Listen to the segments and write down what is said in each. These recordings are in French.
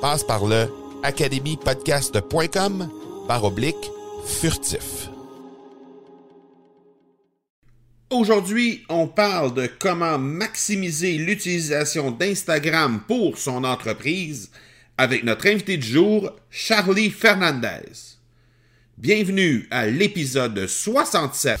Passe par le academypodcast.com par oblique furtif. Aujourd'hui, on parle de comment maximiser l'utilisation d'Instagram pour son entreprise avec notre invité du jour, Charlie Fernandez. Bienvenue à l'épisode 67.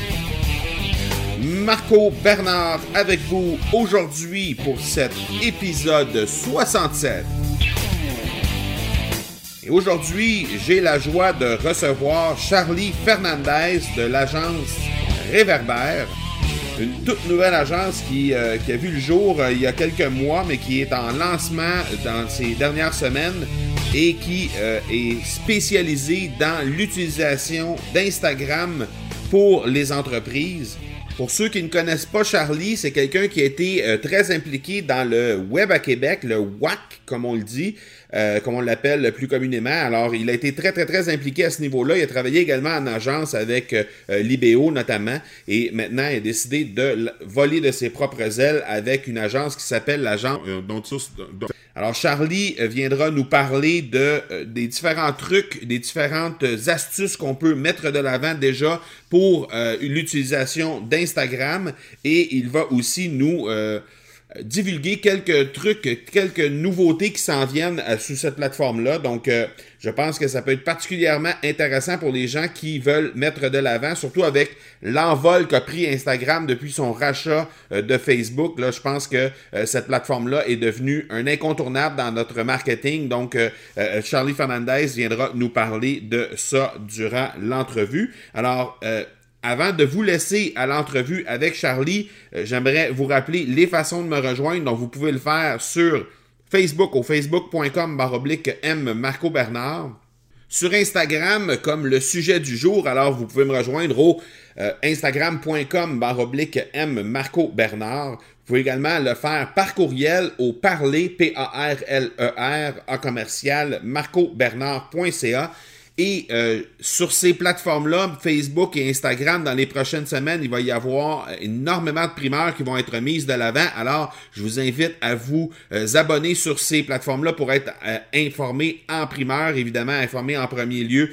Marco Bernard avec vous aujourd'hui pour cet épisode 67. Et aujourd'hui, j'ai la joie de recevoir Charlie Fernandez de l'agence Réverbère, une toute nouvelle agence qui, euh, a vu le jour euh, il y a quelques mois, mais qui est en lancement dans ces dernières semaines et qui euh, est spécialisée dans l'utilisation d'Instagram pour les entreprises. Pour ceux qui ne connaissent pas Charlie, c'est quelqu'un qui a été euh, très impliqué dans le web à Québec, le WAC comme on le dit, euh, comme on l'appelle plus communément. Alors, il a été très, très, très impliqué à ce niveau-là. Il a travaillé également en agence avec euh, Libéo notamment. Et maintenant, il a décidé de voler de ses propres ailes avec une agence qui s'appelle l'agence... Alors, Charlie viendra nous parler de, des différents trucs, des différentes astuces qu'on peut mettre de l'avant déjà pour l'utilisation d'Instagram. Et il va aussi nous divulguer quelques trucs, quelques nouveautés qui s'en viennent euh, sous cette plateforme-là. Donc, euh, je pense que ça peut être particulièrement intéressant pour les gens qui veulent mettre de l'avant, surtout avec l'envol qu'a pris Instagram depuis son rachat euh, de Facebook. Là, je pense que cette plateforme-là est devenue un incontournable dans notre marketing. Donc, Charlie Fernandez viendra nous parler de ça durant l'entrevue. Alors, avant de vous laisser à l'entrevue avec Charlie, euh, j'aimerais vous rappeler les façons de me rejoindre. Donc, vous pouvez le faire sur Facebook au facebook.com baroblique M Marco Bernard. Sur Instagram, comme le sujet du jour, alors vous pouvez me rejoindre au euh, instagram.com baroblique M Marco Bernard. Vous pouvez également le faire par courriel au parler, P-A-R-L-E-R, e commercial. Et euh, sur ces plateformes-là, Facebook et Instagram, dans les prochaines semaines, il va y avoir énormément de primeurs qui vont être mises de l'avant. Alors, je vous invite à vous euh, abonner sur ces plateformes-là pour être euh, informé en primeur, évidemment, informé en premier lieu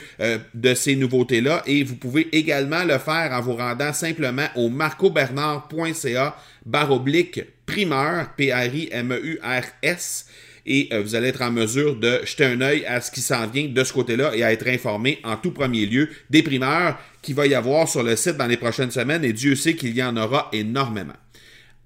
de ces nouveautés-là. Et vous pouvez également le faire en vous rendant simplement au marcobernard.ca baroblique primeur, P-R-I-M-E-U-R-S et euh, vous allez être en mesure de jeter un œil à ce qui s'en vient de ce côté-là et à être informé en tout premier lieu des primeurs qu'il va y avoir sur le site dans les prochaines semaines et Dieu sait qu'il y en aura énormément.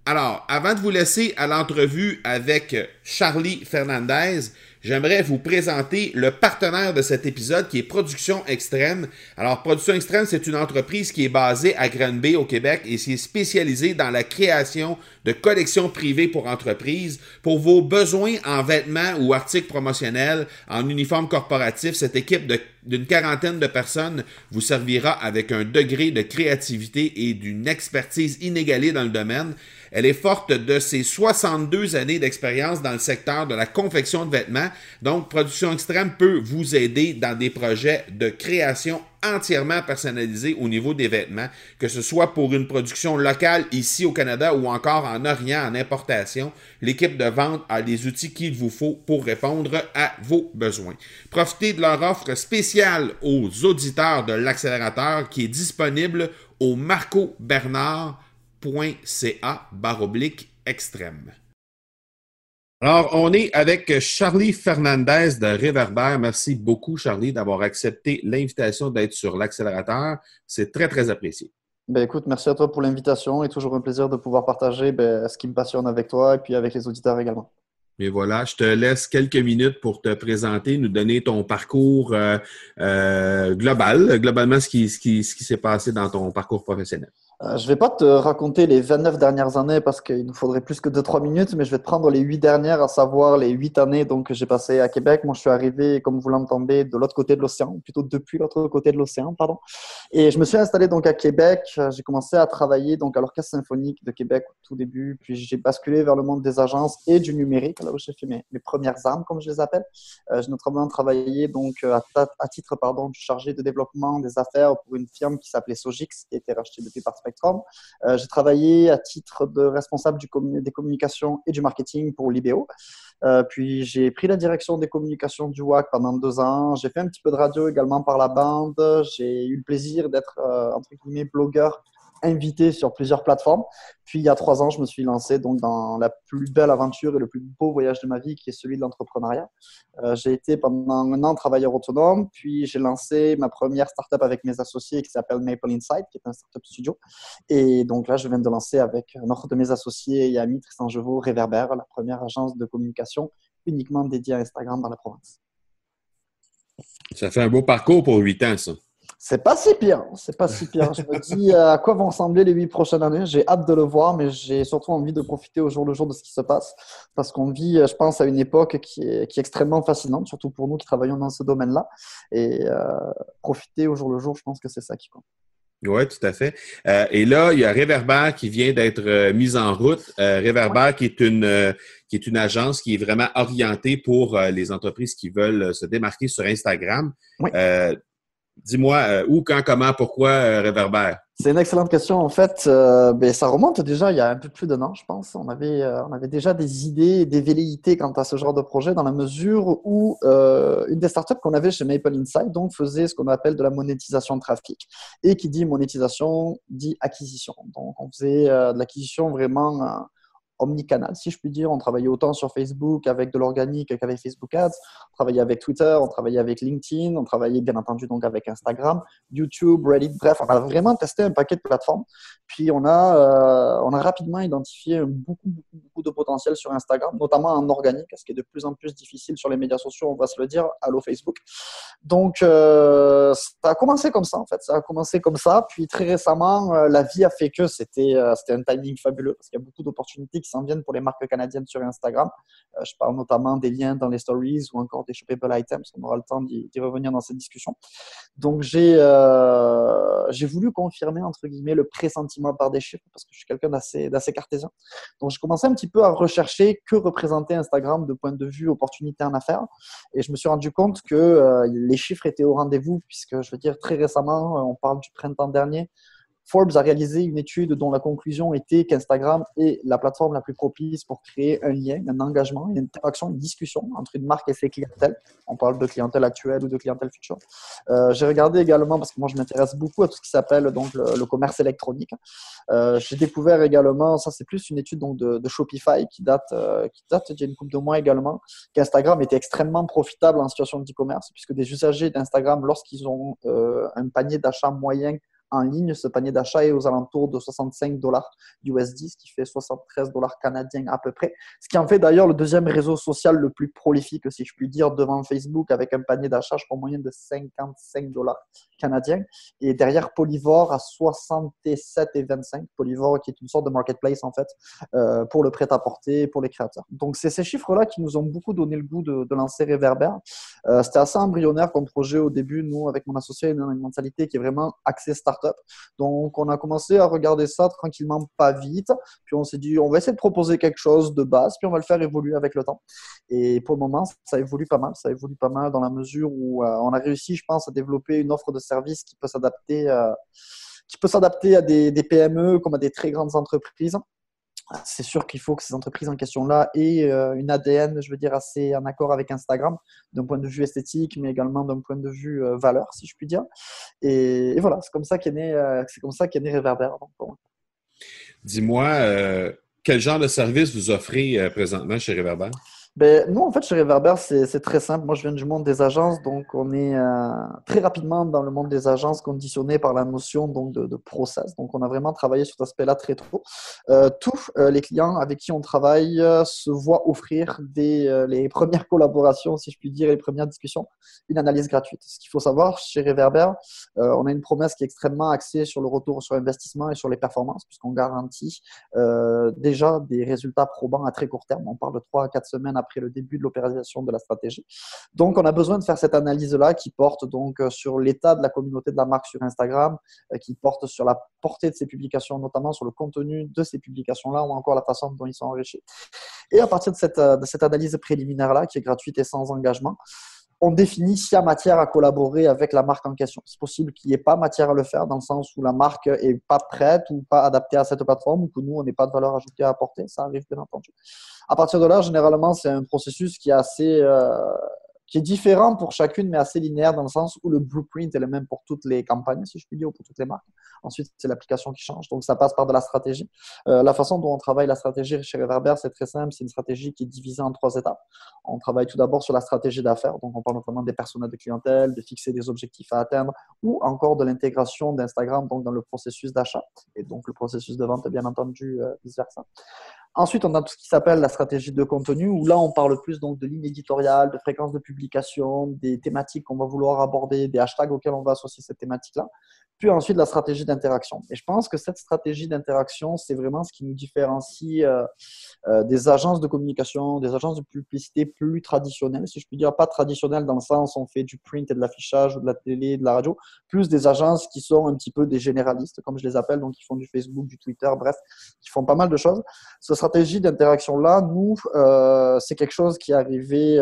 Alors, avant de vous laisser à l'entrevue avec Charlie Fernandez, j'aimerais vous présenter le partenaire de cet épisode qui est Production Extrême. Alors, Production Extrême, c'est une entreprise qui est basée à Granby au Québec et qui est spécialisée dans la création de collections privées pour entreprises. Pour vos besoins en vêtements ou articles promotionnels, en uniforme corporatif, cette équipe d'une quarantaine de personnes vous servira avec un degré de créativité et d'une expertise inégalée dans le domaine. Elle est forte de ses 62 années d'expérience dans le secteur de la confection de vêtements. Donc, Production Extrême peut vous aider dans des projets de création entièrement personnalisés au niveau des vêtements, que ce soit pour une production locale ici au Canada ou encore en Orient en importation. L'équipe de vente a les outils qu'il vous faut pour répondre à vos besoins. Profitez de leur offre spéciale aux auditeurs de l'accélérateur qui est disponible au Marco Bernard .ca baroblique extrême. Alors, on est avec Charlie Fernandez de Réverbère. Merci beaucoup, Charlie, d'avoir accepté l'invitation d'être sur l'accélérateur. C'est très, très apprécié. Ben, écoute, merci à toi pour l'invitation et toujours un plaisir de pouvoir partager ben, ce qui me passionne avec toi et puis avec les auditeurs également. Mais voilà, je te laisse quelques minutes pour te présenter, nous donner ton parcours euh, euh, global, globalement ce qui, ce qui, ce qui s'est passé dans ton parcours professionnel. Euh, je ne vais pas te raconter les 29 dernières années parce qu'il nous faudrait plus que 2-3 minutes, mais je vais te prendre les 8 dernières, à savoir les 8 années donc, que j'ai passées à Québec. Moi, je suis arrivé, comme vous l'entendez, de l'autre côté de l'océan, plutôt depuis l'autre côté de l'océan, pardon. Et je me suis installé donc à Québec. J'ai commencé à travailler donc à l'Orchestre symphonique de Québec au tout début, puis j'ai basculé vers le monde des agences et du numérique, là où j'ai fait mes, premières armes, comme je les appelle. Euh, j'ai notamment travaillé donc à, à titre pardon, chargé de développement des affaires pour une firme qui s'appelait Sogix, qui a été rachetée depuis euh, j'ai travaillé à titre de responsable des communications et du marketing pour Libéo. Euh, puis j'ai pris la direction des communications du WAC pendant deux ans. J'ai fait un petit peu de radio également par la bande. J'ai eu le plaisir d'être, euh, entre guillemets, blogueur invité sur plusieurs plateformes. Puis il y a trois ans, je me suis lancé dans la plus belle aventure et le plus beau voyage de ma vie, qui est celui de l'entrepreneuriat. Euh, j'ai été pendant un an travailleur autonome, puis j'ai lancé ma première startup avec mes associés qui s'appelle Maple Insight, qui est un startup studio. Et donc là, je viens de lancer avec un autre de mes associés et amis, Tristan Jevaux, Réverbère, la première agence de communication uniquement dédiée à Instagram dans la province. Ça fait un beau parcours pour huit ans, ça. C'est pas si pire. C'est pas si pire. Je me dis euh, à quoi vont ressembler les huit prochaines années? J'ai hâte de le voir, mais j'ai surtout envie de profiter au jour le jour de ce qui se passe. Parce qu'on vit, euh, je pense, à une époque qui est, qui est extrêmement fascinante, surtout pour nous qui travaillons dans ce domaine-là. Et euh, profiter au jour le jour, je pense que c'est ça qui compte. Oui, tout à fait. et là, il y a Reverber qui vient d'être mise en route. Reverber qui est une qui est une agence qui est vraiment orientée pour les entreprises qui veulent se démarquer sur Instagram. Oui. Dis-moi euh, où, quand, comment, pourquoi euh, Réverbère? C'est une excellente question. En fait, euh, ben, ça remonte déjà il y a un peu plus d'un an, je pense. On avait, on avait déjà des idées des velléités quant à ce genre de projet dans la mesure où une des startups qu'on avait chez Maple Insight donc, faisait ce qu'on appelle de la monétisation de trafic. Et qui dit monétisation dit acquisition. Donc, on faisait de l'acquisition vraiment omnicanal, si je puis dire. On travaillait autant sur Facebook avec de l'organique qu'avec Facebook Ads. On travaillait avec Twitter, on travaillait avec LinkedIn, on travaillait bien entendu donc avec Instagram, YouTube, Reddit. Bref, on a vraiment testé un paquet de plateformes. Puis on a, euh, on a rapidement identifié beaucoup, beaucoup, beaucoup de potentiel sur Instagram, notamment en organique, ce qui est de plus en plus difficile sur les médias sociaux, on va se le dire. Allô Facebook. Donc, euh, ça a commencé comme ça, en fait. Ça a commencé comme ça. Puis très récemment, euh, la vie a fait que c'était c'était un timing fabuleux parce qu'il y a beaucoup d'opportunités qui s'en viennent pour les marques canadiennes sur Instagram. Euh, je parle notamment des liens dans les stories ou encore des shoppable items. On aura le temps d'y revenir dans cette discussion. Donc, j'ai euh, j'ai voulu confirmer, entre guillemets, le pressentiment par des chiffres parce que je suis quelqu'un d'assez cartésien. Donc, j'ai commencé un petit peu à rechercher que représentait Instagram de point de vue opportunité en affaires. Et je me suis rendu compte que euh, les chiffres étaient au rendez-vous puisque, je veux dire, très récemment, on parle du printemps dernier, Forbes a réalisé une étude dont la conclusion était qu'Instagram est la plateforme la plus propice pour créer un lien, un engagement, une interaction, une discussion entre une marque et ses clientèles. On parle de clientèle actuelle ou de clientèle future. Euh, j'ai regardé également, parce que moi je m'intéresse beaucoup à tout ce qui s'appelle donc le, commerce électronique. Euh, j'ai découvert également, ça c'est plus une étude donc, de, Shopify qui date, euh, qui date d'il y a une couple de mois également, qu'Instagram était extrêmement profitable en situation de e-commerce, puisque des usagers d'Instagram, lorsqu'ils ont un panier d'achat moyen en ligne. Ce panier d'achat est aux alentours de 65 dollars USD, ce qui fait 73 dollars canadiens à peu près. Ce qui en fait d'ailleurs le deuxième réseau social le plus prolifique, si je puis dire, devant Facebook, avec un panier d'achat, je crois, moyen de 55 dollars canadiens. Et derrière Polyvore à 67 et 25. Polyvore qui est une sorte de marketplace en fait euh, pour le prêt-à-porter, pour les créateurs. Donc c'est ces chiffres-là qui nous ont beaucoup donné le goût de, lancer Reverber. Euh, c'était assez embryonnaire comme projet au début. Nous, avec mon associé, une mentalité qui est vraiment axée Donc on a commencé à regarder ça tranquillement, pas vite. Puis on s'est dit, on va essayer de proposer quelque chose de base, puis on va le faire évoluer avec le temps. Et pour le moment, ça évolue pas mal. Ça évolue pas mal dans la mesure où euh, on a réussi, je pense, à développer une offre de service qui peut s'adapter, euh, qui peut s'adapter à des, PME comme à des très grandes entreprises. C'est sûr qu'il faut que ces entreprises en question-là aient euh, une ADN, je veux dire, assez en accord avec Instagram, d'un point de vue esthétique, mais également d'un point de vue valeur, si je puis dire. Et, voilà, c'est comme ça qu'est né, c'est comme ça qu'est né Reverber. Dis-moi, quel genre de service vous offrez présentement chez Reverber? Ben, nous, en fait, chez Reverber, c'est très simple. Moi, je viens du monde des agences, donc on est euh, très rapidement dans le monde des agences conditionné par la notion donc, de, process. Donc, on a vraiment travaillé sur cet aspect-là très tôt. Euh, tous euh, les clients avec qui on travaille se voient offrir des, les premières collaborations, si je puis dire, les premières discussions, une analyse gratuite. Ce qu'il faut savoir, chez Reverber, on a une promesse qui est extrêmement axée sur le retour sur investissement et sur les performances, puisqu'on garantit déjà des résultats probants à très court terme. On parle de 3 à 4 semaines après le début de l'opération de la stratégie. Donc, on a besoin de faire cette analyse-là qui porte donc euh, sur l'état de la communauté de la marque sur Instagram, euh, qui porte sur la portée de ses publications, notamment sur le contenu de ces publications-là ou encore la façon dont ils sont enrichis. Et à partir de cette, euh, de cette analyse préliminaire-là, qui est gratuite et sans engagement, on définit s'il y a matière à collaborer avec la marque en question. C'est possible qu'il n'y ait pas matière à le faire dans le sens où la marque est pas prête ou pas adaptée à cette plateforme ou que nous, on n'ait pas de valeur ajoutée à apporter. Ça arrive bien entendu. À partir de là, généralement, c'est un processus qui est assez euh, qui est différent pour chacune, mais assez linéaire dans le sens où le blueprint est le même pour toutes les campagnes, si je puis dire, ou pour toutes les marques. Ensuite, c'est l'application qui change. Donc, ça passe par de la stratégie. Euh, la façon dont on travaille la stratégie chez Reverber, c'est très simple. C'est une stratégie qui est divisée en trois étapes. On travaille tout d'abord sur la stratégie d'affaires. Donc, on parle notamment des personas de clientèle, de fixer des objectifs à atteindre, ou encore de l'intégration d'Instagram donc dans le processus d'achat et donc le processus de vente, bien entendu, euh, vice-versa. Ensuite, on a tout ce qui s'appelle la stratégie de contenu, où là, on parle plus donc de ligne éditoriale, de fréquence de publication, des thématiques qu'on va vouloir aborder, des hashtags auxquels on va associer cette thématique-là puis ensuite la stratégie d'interaction. Et je pense que cette stratégie d'interaction, c'est vraiment ce qui nous différencie euh, euh, des agences de communication, des agences de publicité plus traditionnelles, si je puis dire, pas traditionnelles dans le sens où on fait du print et de l'affichage de la télé, de la radio, plus des agences qui sont un petit peu des généralistes, comme je les appelle, donc qui font du Facebook, du Twitter, bref, qui font pas mal de choses. Stratégie d'interaction-là, nous, euh, c'est quelque chose qui est arrivé,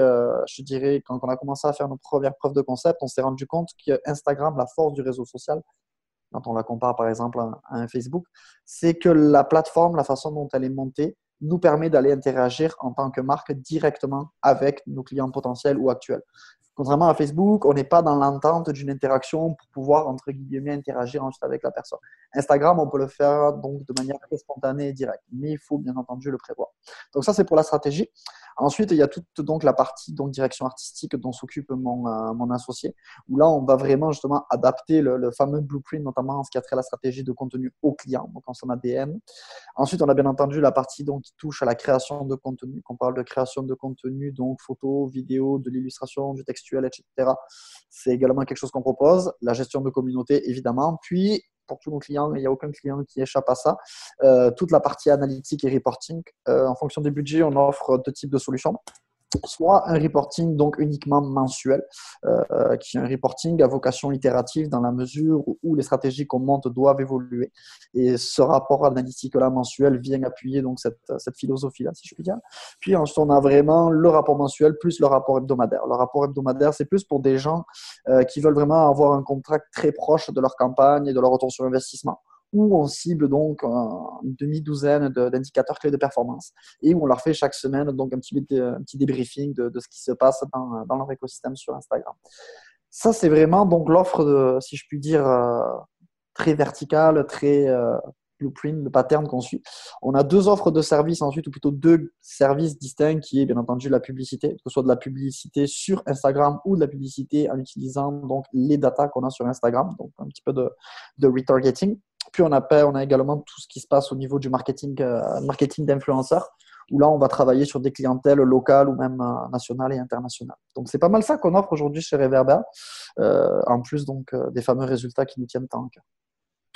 je dirais, quand on a commencé à faire nos premières preuves de concept, on s'est rendu compte que Instagram, la force du réseau social, quand on la compare par exemple à un Facebook, c'est que la plateforme, la façon dont elle est montée, nous permet d'aller interagir en tant que marque directement avec nos clients potentiels ou actuels. Contrairement à Facebook, on n'est pas dans l'entente d'une interaction pour pouvoir, entre guillemets, interagir ensuite avec la personne. Instagram, on peut le faire donc de manière très spontanée et directe, mais il faut bien entendu le prévoir. Donc ça, c'est pour la stratégie. Ensuite, il y a toute donc la partie donc direction artistique dont s'occupe mon, euh, mon associé, où là, on va vraiment justement adapter le, fameux blueprint, notamment en ce qui a trait à la stratégie de contenu au client, donc en son ADN. Ensuite, on a bien entendu la partie donc qui touche à la création de contenu. Quand on parle de création de contenu, donc photos, vidéos, de l'illustration, du etc. C'est également quelque chose qu'on propose. La gestion de communauté, évidemment. Puis pour tous nos clients, il n'y a aucun client qui échappe à ça. Euh, toute la partie analytique et reporting. Euh, en fonction des budgets, on offre deux types de solutions soit un reporting donc uniquement mensuel, euh, qui est un reporting à vocation itérative dans la mesure où les stratégies qu'on monte doivent évoluer. Et ce rapport analytique-là mensuel vient appuyer donc cette, cette philosophie-là, si je puis dire. Puis ensuite, on a vraiment le rapport mensuel plus le rapport hebdomadaire. Le rapport hebdomadaire, c'est plus pour des gens euh, qui veulent vraiment avoir un contrat très proche de leur campagne et de leur retour sur investissement où on cible donc une demi-douzaine d'indicateurs clés de performance et où on leur fait chaque semaine donc un petit, un petit débriefing de, de, ce qui se passe dans, dans, leur écosystème sur Instagram. Ça, c'est vraiment donc l'offre, si je puis dire, euh, très verticale, très, euh, blueprint, le pattern qu'on suit. On a deux offres de services ensuite, ou plutôt deux services distincts, qui est bien entendu la publicité, que ce soit de la publicité sur Instagram ou de la publicité en utilisant donc les datas qu'on a sur Instagram, donc un petit peu de, de retargeting. Puis on a, on a également tout ce qui se passe au niveau du marketing, euh, marketing d'influenceurs, où là on va travailler sur des clientèles locales ou même euh, nationales et internationales. Donc c'est pas mal ça qu'on offre aujourd'hui chez Reverber, euh, en plus donc des fameux résultats qui nous tiennent tant cœur.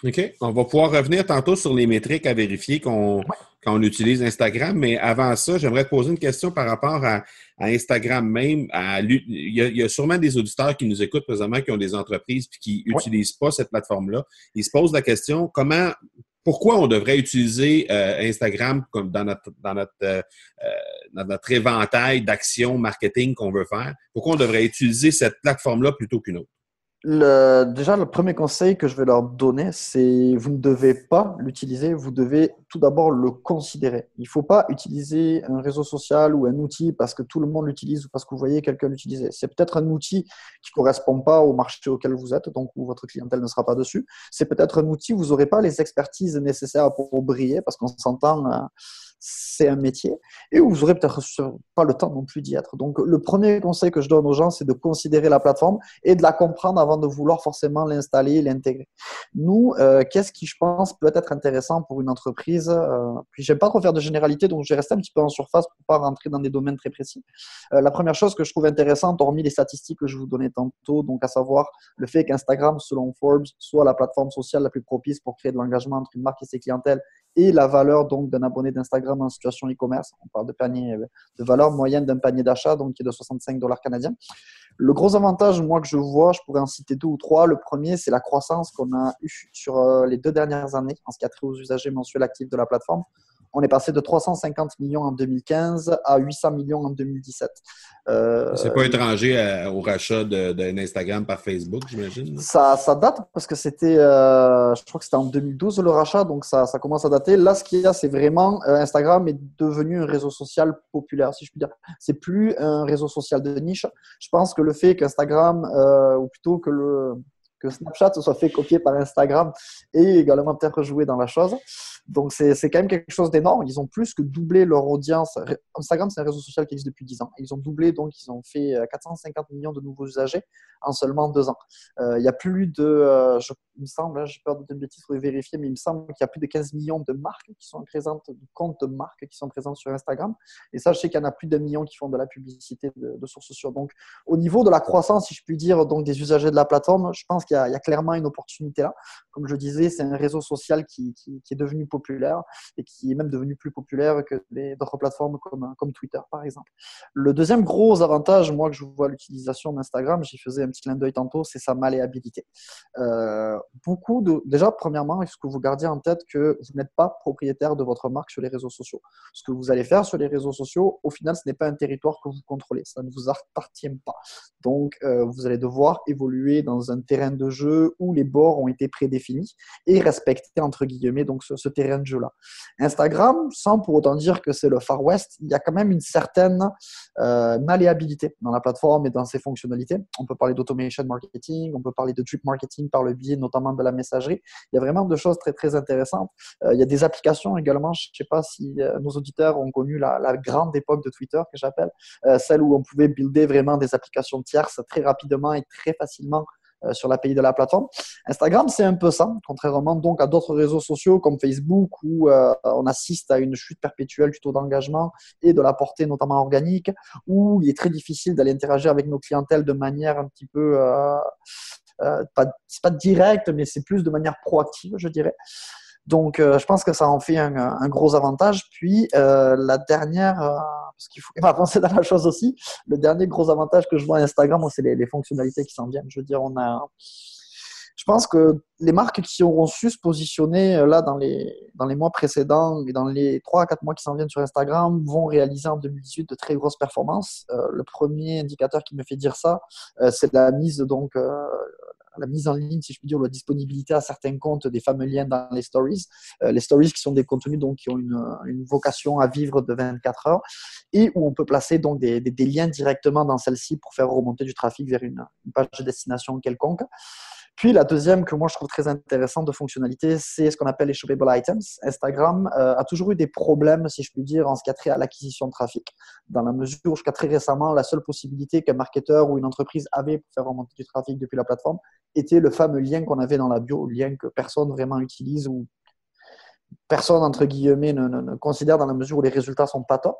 OK? On va pouvoir revenir tantôt sur les métriques à vérifier qu'on, quand on utilise Instagram, mais avant ça, j'aimerais te poser une question par rapport à, Instagram même. il, y a, sûrement des auditeurs qui nous écoutent présentement qui ont des entreprises et qui n'utilisent pas cette plateforme-là. Ils se posent la question comment, pourquoi on devrait utiliser euh, Instagram comme dans notre, dans notre, euh, euh, dans notre éventail d'actions marketing qu'on veut faire? Pourquoi on devrait utiliser cette plateforme-là plutôt qu'une autre? Le, déjà, le premier conseil que je vais leur donner, c'est vous ne devez pas l'utiliser, vous devez tout d'abord le considérer. Il ne faut pas utiliser un réseau social ou un outil parce que tout le monde l'utilise ou parce que vous voyez quelqu'un l'utiliser. C'est peut-être un outil qui ne correspond pas au marché auquel vous êtes, donc où votre clientèle ne sera pas dessus. C'est peut-être un outil où vous n'aurez pas les expertises nécessaires pour, briller parce qu'on s'entend. Euh, c'est un métier et vous n'aurez peut-être pas le temps non plus d'y être. Donc, le premier conseil que je donne aux gens, c'est de considérer la plateforme et de la comprendre avant de vouloir forcément l'installer et l'intégrer. Nous, euh, qu'est-ce qui, je pense, peut être intéressant pour une entreprise euh, Puis, j'aime pas trop faire de généralité, donc je vais rester un petit peu en surface pour pas rentrer dans des domaines très précis. Euh, la première chose que je trouve intéressante, hormis les statistiques que je vous donnais tantôt, donc à savoir le fait qu'Instagram, selon Forbes, soit la plateforme sociale la plus propice pour créer de l'engagement entre une marque et ses clientèles et la valeur donc d'un abonné d'Instagram en situation e-commerce. On parle de panier, de valeur moyenne d'un panier d'achat donc qui est de 65 dollars canadiens. Le gros avantage, moi, que je vois, je pourrais en citer deux ou trois. Le premier, c'est la croissance qu'on a eue sur euh, les deux dernières années en ce qui a trait aux usagers mensuels actifs de la plateforme on est passé de 350 millions en 2015 à 800 millions en 2017. Euh, c'est pas étranger au rachat d'Instagram par Facebook, j'imagine? Ça, ça, date parce que c'était, euh, je crois que c'était en 2012 le rachat, donc ça, ça commence à dater. Là, ce qu'il y a, c'est vraiment euh, Instagram est devenu un réseau social populaire, si je puis dire. C'est plus un réseau social de niche. Je pense que le fait qu'Instagram, ou plutôt que le que Snapchat se soit fait copier par Instagram et également peut-être jouer dans la chose. Donc, c'est quand même quelque chose d'énorme. Ils ont plus que doublé leur audience. Instagram, c'est un réseau social qui existe depuis 10 ans. Ils ont doublé, donc ils ont fait 450 euh, millions de nouveaux usagers en seulement deux ans. Euh, il y a plus de, euh, je, il me semble, hein, j'ai peur de dire une bêtise, il vérifier, mais il me semble qu'il y a plus de 15 millions de marques qui sont présentes, de comptes de marques qui sont présents sur Instagram. Et ça, je sais qu'il y en a plus d'un million qui font de la publicité de, de sources sociaux. Donc, au niveau de la croissance, si je puis dire, donc des usagers de la plateforme, je pense qu'il y, a clairement une opportunité là. Comme je disais, c'est un réseau social qui, est devenu populaire et qui est même devenu plus populaire que d'autres plateformes comme, comme Twitter, par exemple. Le deuxième gros avantage, moi, que je vois l'utilisation d'Instagram, j'y faisais un petit clin d'œil tantôt, c'est sa malléabilité. Euh, beaucoup de, déjà, premièrement, il faut que vous gardiez en tête que vous n'êtes pas propriétaire de votre marque sur les réseaux sociaux? Ce que vous allez faire sur les réseaux sociaux, au final, ce n'est pas un territoire que vous contrôlez. Ça ne vous appartient pas. Donc, euh, vous allez devoir évoluer dans un terrain de jeu où les bords ont été prédéfinis et respecter, entre guillemets, donc ce, terrain de jeu Instagram, sans pour autant dire que c'est le Far West, il y a quand même une certaine euh, malléabilité dans la plateforme et dans ses fonctionnalités. On peut parler d'automation marketing, on peut parler de drip marketing par le biais notamment de la messagerie. Il y a vraiment de choses très très intéressantes. Euh, il y a des applications également, je ne sais pas si euh, nos auditeurs ont connu la, grande époque de Twitter que j'appelle, celle où on pouvait builder vraiment des applications tierces très rapidement et très facilement euh, sur l'API de la plateforme. Instagram, c'est un peu ça, contrairement donc à d'autres réseaux sociaux comme Facebook où euh, on assiste à une chute perpétuelle du taux d'engagement et de la portée notamment organique, où il est très difficile d'aller interagir avec nos clientèles de manière un petit peu, euh, euh pas, pas direct, mais c'est plus de manière proactive, je dirais. Donc, euh, je pense que ça en fait un, gros avantage. Puis, euh, la dernière, parce qu'il faut avancer dans la chose aussi, le dernier gros avantage que je vois à Instagram, c'est les, les, fonctionnalités qui s'en viennent. Je veux dire, on a, je pense que les marques qui auront su se positionner euh, là dans les, dans les mois précédents et dans les 3 à 4 mois qui s'en viennent sur Instagram vont réaliser en 2018 de très grosses performances. Euh, le premier indicateur qui me fait dire ça, euh, c'est la mise donc la mise en ligne, si je puis dire, ou la disponibilité à certains comptes des fameux liens dans les stories. Les stories qui sont des contenus donc, qui ont une, une, vocation à vivre de 24 heures et où on peut placer donc des, des, des liens directement dans celle-ci pour faire remonter du trafic vers une, une page de destination quelconque. Puis la deuxième que moi je trouve très intéressante de fonctionnalité, c'est ce qu'on appelle les shoppable items. Instagram euh, a toujours eu des problèmes, si je puis dire, en ce qui a trait à l'acquisition de trafic, dans la mesure où jusqu'à très récemment, la seule possibilité qu'un marketeur ou une entreprise avait pour faire remonter du trafic depuis la plateforme était le fameux lien qu'on avait dans la bio, lien que personne vraiment utilise ou personne, entre guillemets, ne, ne, considère dans la mesure où les résultats sont pas top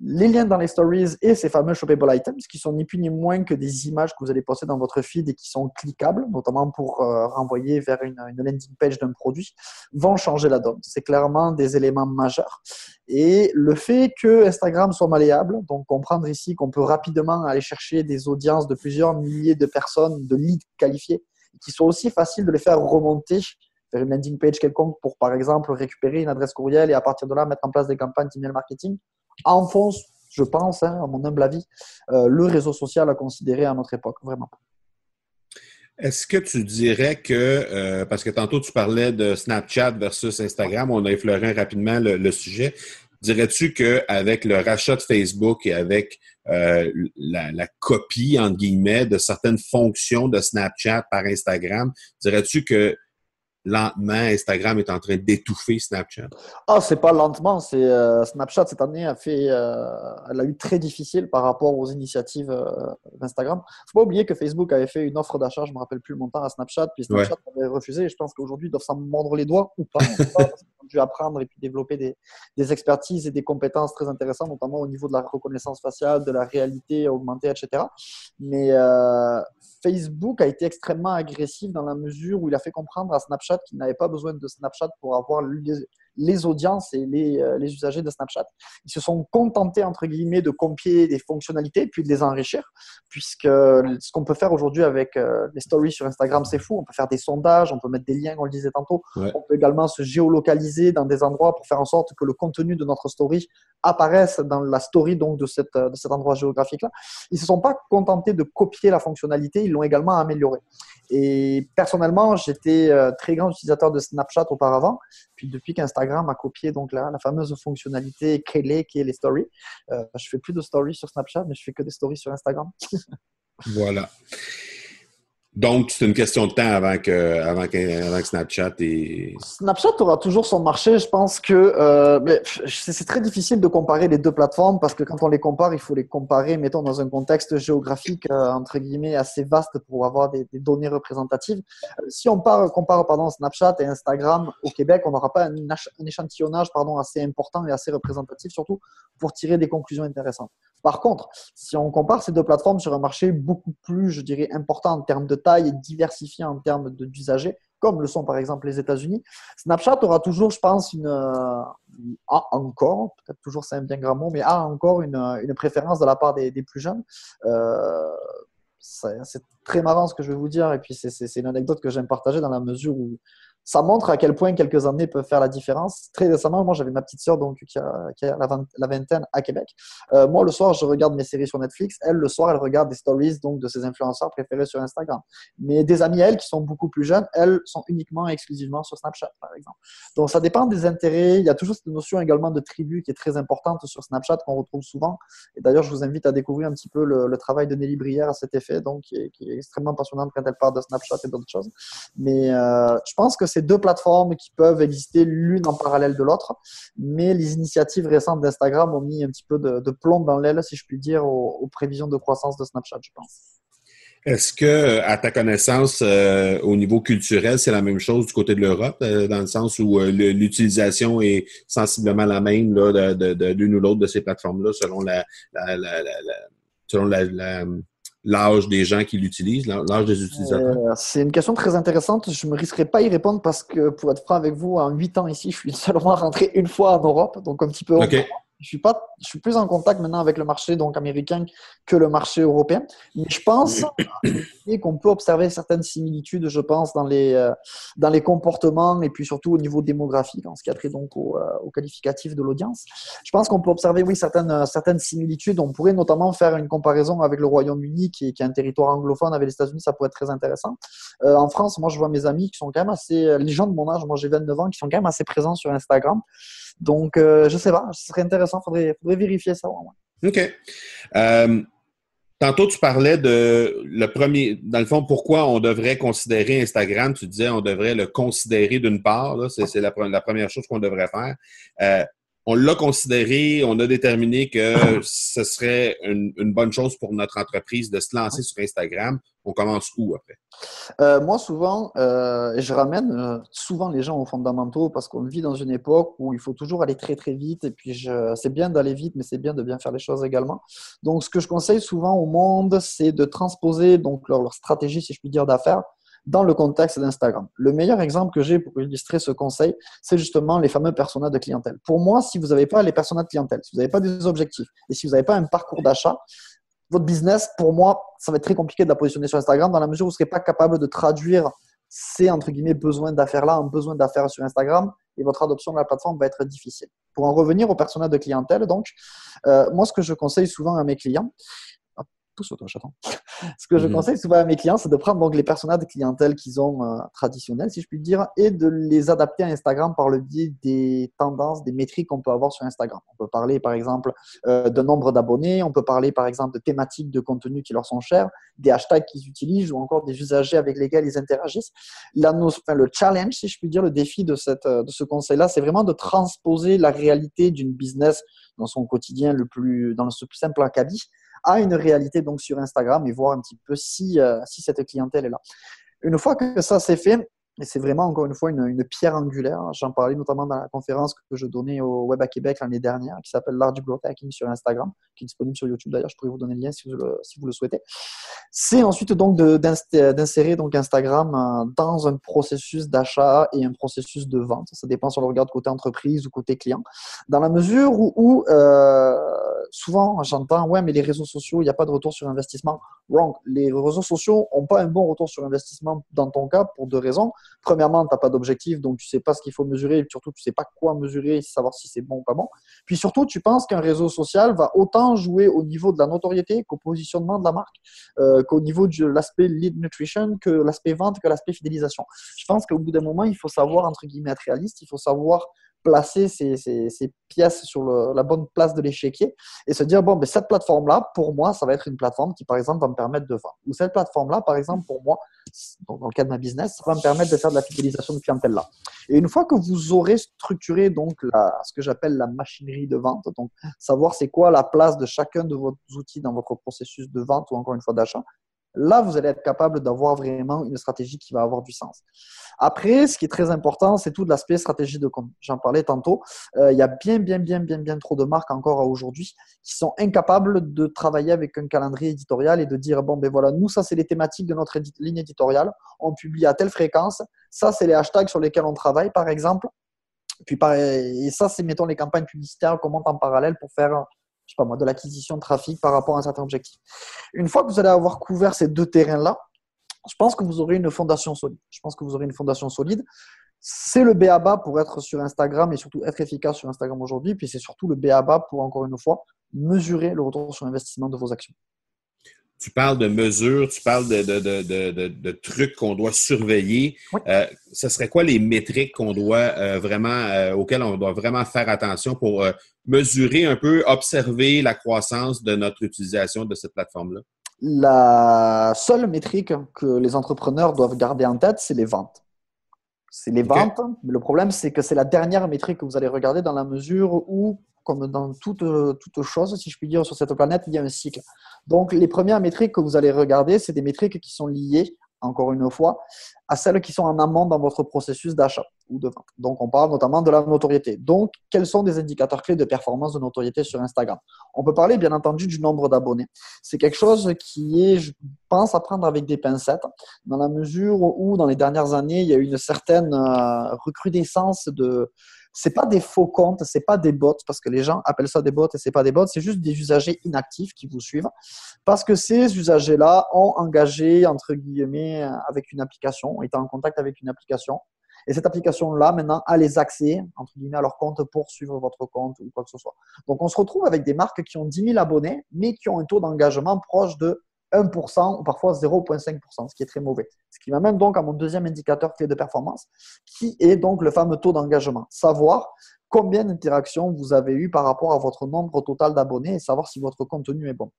les liens dans les stories et ces fameux shoppable items qui sont ni plus ni moins que des images que vous allez poster dans votre feed et qui sont cliquables, notamment pour euh, renvoyer vers une, landing page d'un produit, vont changer la donne. C'est clairement des éléments majeurs. Et le fait que Instagram soit malléable, donc comprendre ici qu'on peut rapidement aller chercher des audiences de plusieurs milliers de personnes, de leads qualifiés, qui sont aussi faciles de les faire remonter vers une landing page quelconque pour, par exemple, récupérer une adresse courriel et à partir de là mettre en place des campagnes d'email marketing enfonce, je pense, hein, à mon humble avis, euh, le réseau social à considérer à notre époque, vraiment. Est-ce que tu dirais que, euh, parce que tantôt tu parlais de Snapchat versus Instagram, on a effleuré rapidement le, sujet, dirais-tu qu'avec le rachat de Facebook et avec euh, la, copie, entre guillemets, de certaines fonctions de Snapchat par Instagram, dirais-tu que lentement, Instagram est en train d'étouffer Snapchat? Ah, c'est pas lentement. C'est euh, Snapchat cette année a fait, euh, elle a eu très difficile par rapport aux initiatives euh, d'Instagram. Faut pas oublier que Facebook avait fait une offre d'achat, je me rappelle plus le montant à Snapchat, puis Snapchat avait refusé. Et je pense qu'aujourd'hui ils doivent s'en mordre les doigts ou pas. ont dû apprendre et puis développer des, des, expertises et des compétences très intéressantes, notamment au niveau de la reconnaissance faciale, de la réalité augmentée, etc. Mais Facebook a été extrêmement agressif dans la mesure où il a fait comprendre à Snapchat qu'il n'avait pas besoin de Snapchat pour avoir les audiences et les, euh, les, usagers de Snapchat. Ils se sont contentés, entre guillemets, de copier des fonctionnalités puis de les enrichir, puisque ce qu'on peut faire aujourd'hui avec euh, les stories sur Instagram, c'est fou. On peut faire des sondages, on peut mettre des liens, on le disait tantôt. On peut également se géolocaliser dans des endroits pour faire en sorte que le contenu de notre story apparaisse dans la story donc de, cette, de cet endroit géographique-là. Ils se sont pas contentés de copier la fonctionnalité, ils l'ont également améliorée. Et personnellement, j'étais euh, très grand utilisateur de Snapchat auparavant. Puis depuis qu'Instagram a copié donc la, la fameuse fonctionnalité clé qui est les stories, euh, je fais plus de stories sur Snapchat, mais je fais que des stories sur Instagram. voilà. Donc, c'est une question de temps avant que, avant que, Snapchat et... Snapchat aura toujours son marché. Je pense que euh, c'est très difficile de comparer les deux plateformes parce que quand on les compare, il faut les comparer, mettons, dans un contexte géographique, euh, entre guillemets, assez vaste pour avoir des, données représentatives. Euh, si on part, compare pardon, Snapchat et Instagram au Québec, on n'aura pas un, un, échantillonnage pardon, assez important et assez représentatif, surtout pour tirer des conclusions intéressantes. Par contre, si on compare ces deux plateformes sur un marché beaucoup plus, je dirais, important en termes de taille et diversifié en termes d'usagers, comme le sont par exemple les États-Unis, Snapchat aura toujours, je pense, une, euh, encore, peut-être toujours c'est un bien grand mot, mais a encore une, une préférence de la part des, des plus jeunes. Euh, c'est très marrant ce que je vais vous dire, et puis c'est une anecdote que j'aime partager dans la mesure où ça montre à quel point quelques années peuvent faire la différence. Très récemment, moi, j'avais ma petite sœur donc qui a, qui la, vingtaine à Québec. Euh, moi, le soir, je regarde mes séries sur Netflix. Elle, le soir, elle regarde des stories donc de ses influenceurs préférés sur Instagram. Mais des amis, elles, qui sont beaucoup plus jeunes, elles sont uniquement et exclusivement sur Snapchat, par exemple. Donc, ça dépend des intérêts. Il y a toujours cette notion également de tribu qui est très importante sur Snapchat qu'on retrouve souvent. Et d'ailleurs, je vous invite à découvrir un petit peu le, travail de Nelly Brière à cet effet, donc qui est, qui est, extrêmement passionnante quand elle parle de Snapchat et d'autres choses. Mais euh, je pense que ces deux plateformes qui peuvent exister l'une en parallèle de l'autre, mais les initiatives récentes d'Instagram ont mis un petit peu de, plomb dans l'aile, si je puis dire, aux, prévisions de croissance de Snapchat, je pense. Est-ce que, à ta connaissance, euh, au niveau culturel, c'est la même chose du côté de l'Europe, euh, dans le sens où euh, l'utilisation est sensiblement la même là, de, ou l'autre de ces plateformes-là, selon la, selon la, l'âge des gens qui l'utilisent, l'âge des utilisateurs? Euh, c'est une question très intéressante. Je ne me risquerai pas y répondre parce que, pour être franc avec vous, en huit ans ici, je suis seulement rentré une fois en Europe, donc un petit peu. Je suis pas, je suis plus en contact maintenant avec le marché donc américain que le marché européen. Mais je pense qu'on peut observer certaines similitudes, je pense, dans les euh, dans les comportements et puis surtout au niveau démographique, en ce qui a trait donc au, euh, au qualificatif de l'audience. Je pense qu'on peut observer, oui, certaines certaines similitudes. On pourrait notamment faire une comparaison avec le Royaume-Uni, qui, qui, est un territoire anglophone, avec les États-Unis, ça pourrait être très intéressant. Euh, en France, moi, je vois mes amis qui sont quand même assez, les gens de mon âge, moi j'ai 29 ans, qui sont quand même assez présents sur Instagram. Donc, euh, je sais pas, ce serait intéressant, il faudrait, vérifier ça. OK. Euh, Tantôt, tu parlais de le premier, dans le fond, pourquoi on devrait considérer Instagram. Tu disais on devrait le considérer d'une part. C'est la, la, première chose qu'on devrait faire. Euh, on l'a considéré, on a déterminé que ce serait une, bonne chose pour notre entreprise de se lancer sur Instagram. On commence où après? Euh, moi, souvent, euh, je ramène euh, souvent les gens aux fondamentaux parce qu'on vit dans une époque où il faut toujours aller très très vite et puis c'est bien d'aller vite, mais c'est bien de bien faire les choses également. Donc, ce que je conseille souvent au monde, c'est de transposer donc leur stratégie, si je puis dire, d'affaires dans le contexte d'Instagram. Le meilleur exemple que j'ai pour illustrer ce conseil, c'est justement les fameux personas de clientèle. Pour moi, si vous n'avez pas les personas de clientèle, si vous n'avez pas des objectifs et si vous n'avez pas un parcours d'achat, votre business, pour moi, ça va être très compliqué de la positionner sur Instagram dans la mesure où vous ne serez pas capable de traduire ces entre guillemets besoins d'affaires-là en besoin d'affaires sur Instagram et votre adoption de la plateforme va être difficile. Pour en revenir au persona de clientèle, donc, euh, moi, ce que je conseille souvent à mes clients, pousse toi, chaton. Ce que je mhm. conseille souvent à mes clients, c'est de prendre donc les personnages de clientèle qu'ils ont euh, traditionnels, si je puis dire, et de les adapter à Instagram par le biais des tendances, des métriques qu'on peut avoir sur Instagram. On peut parler par exemple euh, de nombre d'abonnés, on peut parler par exemple de thématiques de contenu qui leur sont chers, des hashtags qu'ils utilisent ou encore des usagers avec lesquels ils interagissent. La enfin, le challenge, si je puis dire, le défi de, cette, de ce conseil-là, c'est vraiment de transposer la réalité d'une business dans son quotidien le plus, dans le plus simple acabit à une réalité donc sur Instagram et voir un petit peu si, euh, si cette clientèle est là. Une fois que ça s'est fait, et c'est vraiment, encore une fois, une, une pierre angulaire. J'en parlais notamment dans la conférence que je donnais au Web à Québec l'année dernière, qui s'appelle Large Growth Hacking sur Instagram, qui est disponible sur YouTube d'ailleurs. Je pourrais vous donner le lien si vous le, souhaitez. C'est ensuite donc d'insérer donc Instagram euh, dans un processus d'achat et un processus de vente. Ça dépend si on le regarde côté entreprise ou côté client. Dans la mesure où, euh, souvent j'entends, ouais, mais les réseaux sociaux, il n'y a pas de retour sur investissement. Wrong. Les réseaux sociaux n'ont pas un bon retour sur investissement dans ton cas pour deux raisons. Premièrement, tu n'as pas d'objectif, donc tu ne sais pas ce qu'il faut mesurer, et surtout tu ne sais pas quoi mesurer, savoir si c'est bon ou pas bon. Puis surtout, tu penses qu'un réseau social va autant jouer au niveau de la notoriété qu'au positionnement de la marque, euh, qu'au niveau de l'aspect lead nutrition, que l'aspect vente, que l'aspect fidélisation. Je pense qu'au bout d'un moment, il faut savoir, entre guillemets, être réaliste, il faut savoir placer ces, pièces sur la bonne place de l'échiquier et se dire, bon, ben, cette plateforme-là, pour moi, ça va être une plateforme qui, par exemple, va me permettre de vendre. Ou cette plateforme-là, par exemple, pour moi, dans, le cas de ma business, ça va me permettre de faire de la fidélisation de clientèle-là. Et une fois que vous aurez structuré donc ce que j'appelle la machinerie de vente, donc savoir c'est quoi la place de chacun de vos outils dans votre processus de vente ou encore une fois d'achat, Là, vous allez être capable d'avoir vraiment une stratégie qui va avoir du sens. Après, ce qui est très important, c'est tout l'aspect stratégie de compte. J'en parlais tantôt. Euh, il y a bien, bien, bien, bien, bien trop de marques encore aujourd'hui qui sont incapables de travailler avec un calendrier éditorial et de dire bon, ben voilà, nous, ça, c'est les thématiques de notre ligne éditoriale. On publie à telle fréquence. Ça, c'est les hashtags sur lesquels on travaille, par exemple. Puis, et ça, c'est, mettons, les campagnes publicitaires qu'on monte en parallèle pour faire je sais pas moi, de l'acquisition de trafic par rapport à un certain objectif. Une fois que vous allez avoir couvert ces deux terrains-là, je pense que vous aurez une fondation solide. Je pense que vous aurez une fondation solide. C'est le BABA pour être sur Instagram et surtout être efficace sur Instagram aujourd'hui. Puis c'est surtout le BABA pour, encore une fois, mesurer le retour sur investissement de vos actions tu parles de mesures, tu parles de, de, trucs qu'on doit surveiller. Euh, ce serait quoi les métriques qu'on doit euh, vraiment, euh, auxquelles on doit vraiment faire attention pour mesurer un peu, observer la croissance de notre utilisation de cette plateforme-là? La seule métrique que les entrepreneurs doivent garder en tête, c'est les ventes. C'est les ventes. Mais le problème, c'est que c'est la dernière métrique que vous allez regarder dans la mesure où comme dans toute, toute chose, si je puis dire, sur cette planète, il y a un cycle. Donc, les premières métriques que vous allez regarder, c'est des métriques qui sont liées, encore une fois, à celles qui sont en amont dans votre processus d'achat ou de vente. Donc, on parle notamment de la notoriété. Donc, quels sont des indicateurs clés de performance de notoriété sur Instagram? On peut parler, bien entendu, du nombre d'abonnés. C'est quelque chose qui est, je pense, à prendre avec des pincettes, dans la mesure où, dans les dernières années, il y a eu une certaine euh, recrudescence de c'est pas des faux comptes, c'est pas des bots parce que les gens appellent ça des bots et c'est pas des bots, c'est juste des usagers inactifs qui vous suivent parce que ces usagers-là ont engagé entre guillemets avec une application, étant en contact avec une application et cette application-là maintenant a les accès entre guillemets à leur compte pour suivre votre compte ou quoi que ce soit. Donc on se retrouve avec des marques qui ont 10 000 abonnés mais qui ont un taux d'engagement proche de 1% ou parfois 0,5%, ce qui est très mauvais. Ce qui m'amène donc à mon deuxième indicateur clé de performance, qui est donc le fameux taux d'engagement. Savoir combien d'interactions vous avez eues par rapport à votre nombre total d'abonnés et savoir si votre contenu est bon.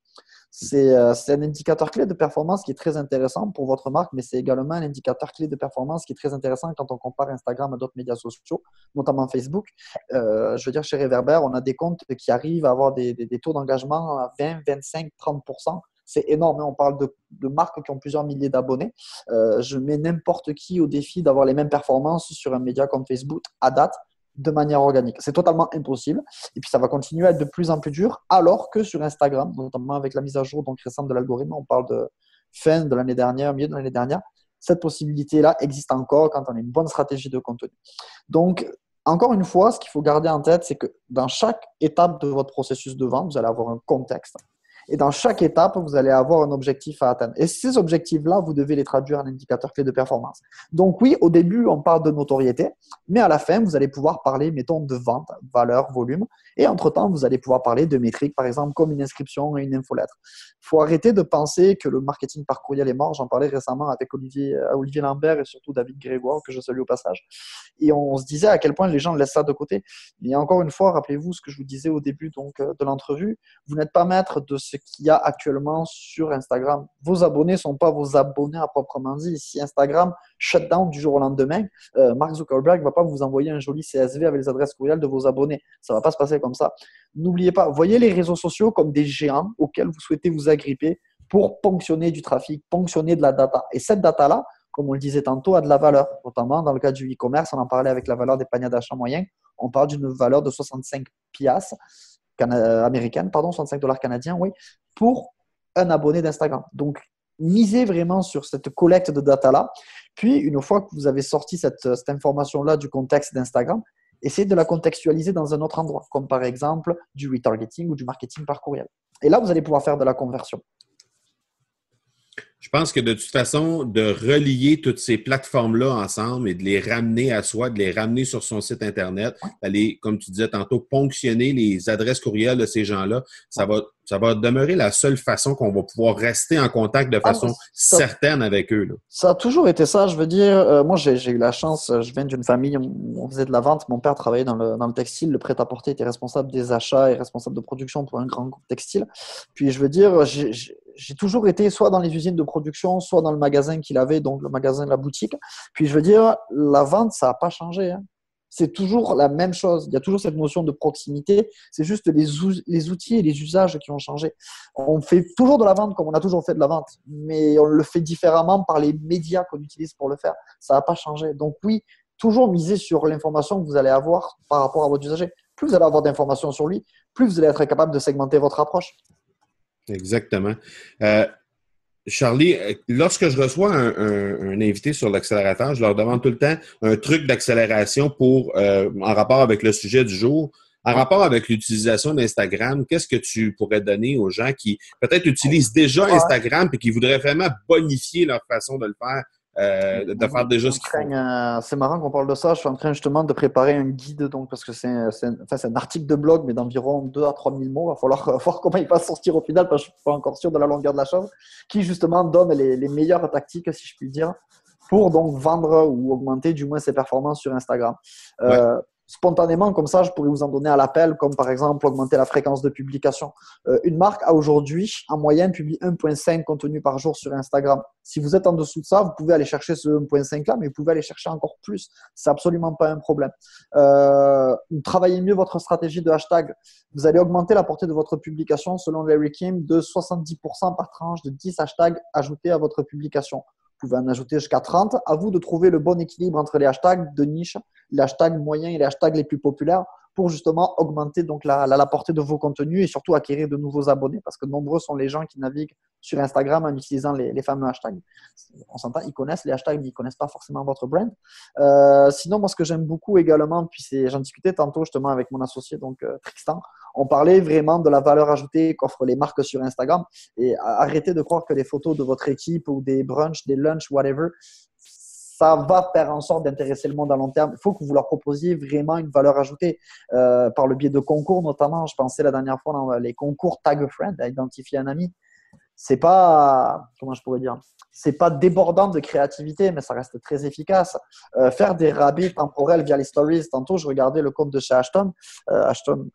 Euh, c'est un indicateur clé de performance qui est très intéressant pour votre marque, mais c'est également un indicateur clé de performance qui est très intéressant quand on compare Instagram à d'autres médias sociaux, notamment Facebook. Euh, je veux dire, chez Reverber, on a des comptes qui arrivent à avoir des taux d'engagement à 20, 25, 30 c'est énorme. Hein. On parle de, marques qui ont plusieurs milliers d'abonnés. Euh, je mets n'importe qui au défi d'avoir les mêmes performances sur un média comme Facebook à date de manière organique. C'est totalement impossible. Et puis ça va continuer à être de plus en plus dur, alors que sur Instagram, notamment avec la mise à jour donc récente de l'algorithme, on parle de fin de l'année dernière, milieu de l'année dernière, cette possibilité-là existe encore quand on a une bonne stratégie de contenu. Donc, encore une fois, ce qu'il faut garder en tête, c'est que dans chaque étape de votre processus de vente, vous allez avoir un contexte. Et dans chaque étape, vous allez avoir un objectif à atteindre. Et ces objectifs-là, vous devez les traduire en indicateurs clés de performance. Donc oui, au début, on parle de notoriété, mais à la fin, vous allez pouvoir parler, mettons, de vente, valeur, volume. Et entre-temps, vous allez pouvoir parler de métriques, par exemple, comme une inscription et une infolettre. Il faut arrêter de penser que le marketing par courriel est mort. J'en parlais récemment avec Olivier, euh, Olivier Lambert et surtout David Grégoire, que je salue au passage. Et on se disait à quel point les gens laissent ça de côté. Et encore une fois, rappelez-vous ce que je vous disais au début donc, euh, de l'entrevue. Vous n'êtes pas maître de ce qu'il y a actuellement sur Instagram. Vos abonnés ne sont pas vos abonnés à proprement dit. Si Instagram shut down du jour au lendemain, euh, Mark Zuckerberg ne va pas vous envoyer un joli CSV avec les adresses courriel de vos abonnés. Ça ne va pas se passer comme ça. N'oubliez pas, voyez les réseaux sociaux comme des géants auxquels vous souhaitez vous agripper pour ponctionner du trafic, ponctionner de la data. Et cette data-là, comme on le disait tantôt, a de la valeur. Notamment dans le cas du e-commerce, on en parlait avec la valeur des paniers d'achat moyens. On parle d'une valeur de 65 piastres américaine, pardon, 65 dollars canadiens, oui, pour un abonné d'Instagram. Donc, misez vraiment sur cette collecte de data-là. Puis, une fois que vous avez sorti cette, information-là du contexte d'Instagram, essayez de la contextualiser dans un autre endroit, comme par exemple du retargeting ou du marketing par courriel. Et là, vous allez pouvoir faire de la conversion. Je pense que de toute façon, de relier toutes ces plateformes-là ensemble et de les ramener à soi, de les ramener sur son site Internet, d'aller, comme tu disais tantôt, ponctionner les adresses courriels de ces gens-là, ça va, ça va demeurer la seule façon qu'on va pouvoir rester en contact de ah, façon certaine avec eux. Ça a toujours été ça. Je veux dire, euh, moi, j'ai eu la chance, je viens d'une famille, on, faisait de la vente. Mon père travaillait dans le, dans le textile, le prêt-à-porter était responsable des achats et responsable de production pour un grand groupe textile. Puis, je veux dire, j'ai j'ai toujours été soit dans les usines de production, soit dans le magasin qu'il avait, donc le magasin de la boutique. Puis je veux dire, la vente, ça n'a pas changé. Hein. C'est toujours la même chose. Il y a toujours cette notion de proximité. C'est juste les, les, outils et les usages qui ont changé. On fait toujours de la vente comme on a toujours fait de la vente, mais on le fait différemment par les médias qu'on utilise pour le faire. Ça n'a pas changé. Donc oui, toujours miser sur l'information que vous allez avoir par rapport à votre usager. Plus vous allez avoir d'informations sur lui, plus vous allez être capable de segmenter votre approche. Exactement. Euh, Charlie, euh, lorsque je reçois un, invité sur l'accélérateur, je leur demande tout le temps un truc d'accélération pour euh, en rapport avec le sujet du jour. En rapport avec l'utilisation d'Instagram, qu'est-ce que tu pourrais donner aux gens qui peut-être utilisent déjà Instagram et qui voudraient vraiment bonifier leur façon de le faire euh, de faire déjà ce euh, C'est marrant qu'on parle de ça. Je suis en train justement de préparer un guide, donc, parce que c'est un, un, article de blog, mais d'environ 2 à 3 000 mots. Il va falloir voir comment il va sortir au final, parce que je ne suis pas encore sûr de la longueur de la chose, qui justement donne les, les meilleures tactiques, si je puis dire, pour donc vendre ou augmenter du moins ses performances sur Instagram. Euh, spontanément, comme ça, je pourrais vous en donner à l'appel, comme par exemple augmenter la fréquence de publication. Euh, une marque a aujourd'hui, en moyenne, publie 1.5 contenus par jour sur Instagram. Si vous êtes en dessous de ça, vous pouvez aller chercher ce 1.5 là, mais vous pouvez aller chercher encore plus. C'est absolument pas un problème. Euh, travaillez mieux votre stratégie de hashtag. Vous allez augmenter la portée de votre publication selon Larry Kim de 70% par tranche de 10 hashtags ajoutés à votre publication. Vous pouvez en ajouter jusqu'à 30. À vous de trouver le bon équilibre entre les hashtags de niche, les hashtags moyens et les hashtags les plus populaires pour justement augmenter donc la, la, portée de vos contenus et surtout acquérir de nouveaux abonnés parce que nombreux sont les gens qui naviguent sur Instagram en utilisant les, les fameux hashtags. On s'entend, ils connaissent les hashtags, mais ils connaissent pas forcément votre brand. Euh, sinon, moi, ce que j'aime beaucoup également, puis j'en discutais tantôt justement avec mon associé, donc euh, Tristan, on parlait vraiment de la valeur ajoutée qu'offrent les marques sur Instagram et arrêtez de croire que les photos de votre équipe ou des brunchs, des lunchs, whatever, ça va faire en sorte d'intéresser le monde à long terme. Il faut que vous leur proposiez vraiment une valeur ajoutée euh, par le biais de concours, notamment. Je pensais la dernière fois dans les concours Tag a Friend, à identifier un ami. c'est pas, comment je pourrais dire, c'est pas débordant de créativité, mais ça reste très efficace. Euh, faire des rabais temporels via les stories. Tantôt, je regardais le compte de chez Ashton, euh, Ashton,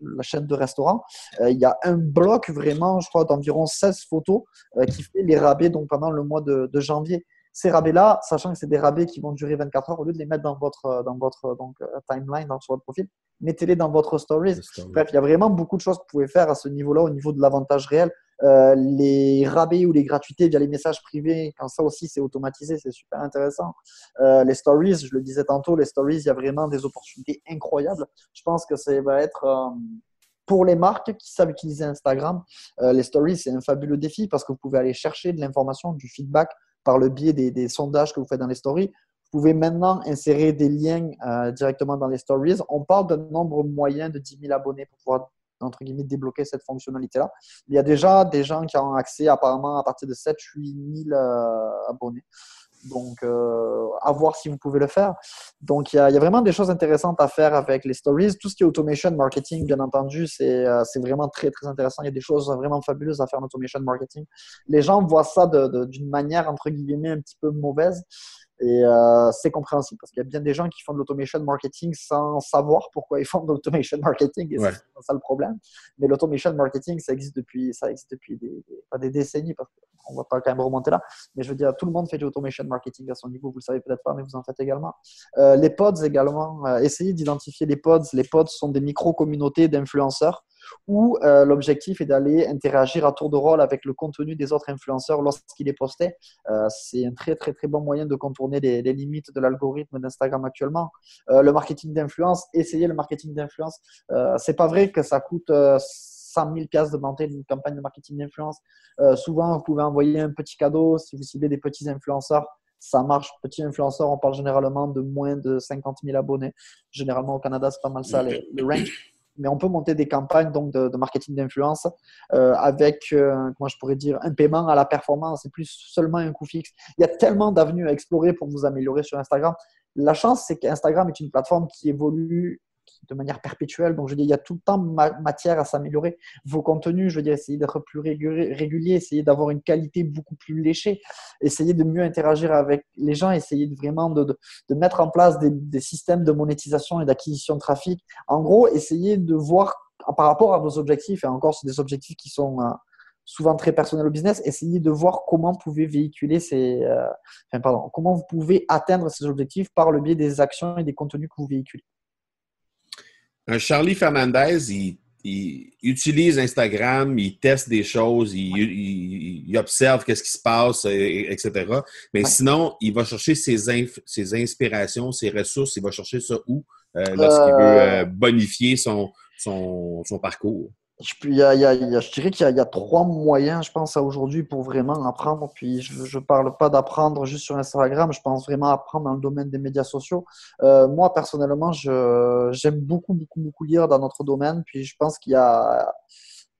la chaîne de restaurant. il y a un bloc vraiment, je crois, d'environ 16 photos qui fait les rabais donc pendant le mois de janvier ces rabais-là, sachant que c'est des rabais qui vont durer 24 heures, au lieu de les mettre dans votre, dans votre donc, timeline, dans, sur votre profil, mettez-les dans votre stories. Bref, il y a vraiment beaucoup de choses que vous pouvez faire à ce niveau-là, au niveau de l'avantage réel. Euh, les rabais ou les gratuités via les messages privés, quand ça aussi c'est automatisé, c'est super intéressant. Euh, les stories, je le disais tantôt, les stories, il y a vraiment des opportunités incroyables. Je pense que ça va être euh, pour les marques qui savent utiliser Instagram, les stories, c'est un fabuleux défi parce que vous pouvez aller chercher de l'information, du feedback par le biais des, sondages que vous faites dans les stories. Vous pouvez maintenant insérer des liens directement dans les stories. On parle d'un nombre moyen de 10 000 abonnés pour pouvoir entre guillemets, débloquer cette fonctionnalité-là. Il y a déjà des gens qui ont accès apparemment à partir de 7-8 000 euh, abonnés. Donc, euh, à voir si vous pouvez le faire. Donc, il y, a, vraiment des choses intéressantes à faire avec les stories. Tout ce qui est automation marketing, bien entendu, c'est euh, vraiment très, très intéressant. Il y a des choses vraiment fabuleuses à faire en automation marketing. Les gens voient ça d'une manière, entre guillemets, un petit peu mauvaise. Et euh, c'est compréhensible parce qu'il y a bien des gens qui font de l'automation marketing sans savoir pourquoi ils font de l'automation marketing. Et c'est ça le problème. Mais l'automation marketing, ça existe depuis, ça existe depuis des, des décennies parce qu'on ne va pas quand même remonter là. Mais je veux dire, tout le monde fait de l'automation marketing à son niveau. Vous le savez peut-être pas, mais vous en faites également. Euh, les pods également. Euh, essayez d'identifier les pods. Les pods sont des micro-communautés d'influenceurs où euh, l'objectif est d'aller interagir à tour de rôle avec le contenu des autres influenceurs lorsqu'il est posté. C'est un très très très bon moyen de contourner les, limites de l'algorithme d'Instagram actuellement. Le marketing d'influence, essayez le marketing d'influence. c'est pas vrai que ça coûte 100 000 pièces de monter une campagne de marketing d'influence. souvent, vous pouvez envoyer un petit cadeau si vous ciblez des petits influenceurs ça marche. Petit influenceur, on parle généralement de moins de 50 000 abonnés. Généralement, au Canada, c'est pas mal ça, le range mais on peut monter des campagnes donc de, marketing d'influence euh, avec, euh, je pourrais dire, un paiement à la performance et plus seulement un coût fixe. Il y a tellement d'avenues à explorer pour vous améliorer sur Instagram. La chance, c'est qu'Instagram est une plateforme qui évolue de manière perpétuelle. Donc, je dis, il y a tout le temps matière à s'améliorer. Vos contenus, je veux dire, essayez d'être plus régulier, essayez d'avoir une qualité beaucoup plus léchée, essayez de mieux interagir avec les gens, essayez de vraiment de, mettre en place des, des, systèmes de monétisation et d'acquisition de trafic. En gros, essayez de voir par rapport à vos objectifs, et encore, c'est des objectifs qui sont euh, souvent très personnels au business, essayez de voir comment vous pouvez véhiculer ces, euh, enfin, pardon, comment vous pouvez atteindre ces objectifs par le biais des actions et des contenus que vous véhiculez. Un Charlie Fernandez, il, utilise Instagram, il teste des choses, il, observe qu'est-ce qui se passe, etc. Mais sinon, il va chercher ses, ses, inspirations, ses ressources, il va chercher ça où euh, lorsqu'il veut euh, bonifier son, son, son parcours. Je, y a, je dirais qu'il y, a trois moyens, je pense, aujourd'hui pour vraiment apprendre. Puis je ne parle pas d'apprendre juste sur Instagram, je pense vraiment apprendre dans le domaine des médias sociaux. Euh, moi, personnellement, j'aime beaucoup, beaucoup, beaucoup lire dans notre domaine. Puis je pense qu'il y a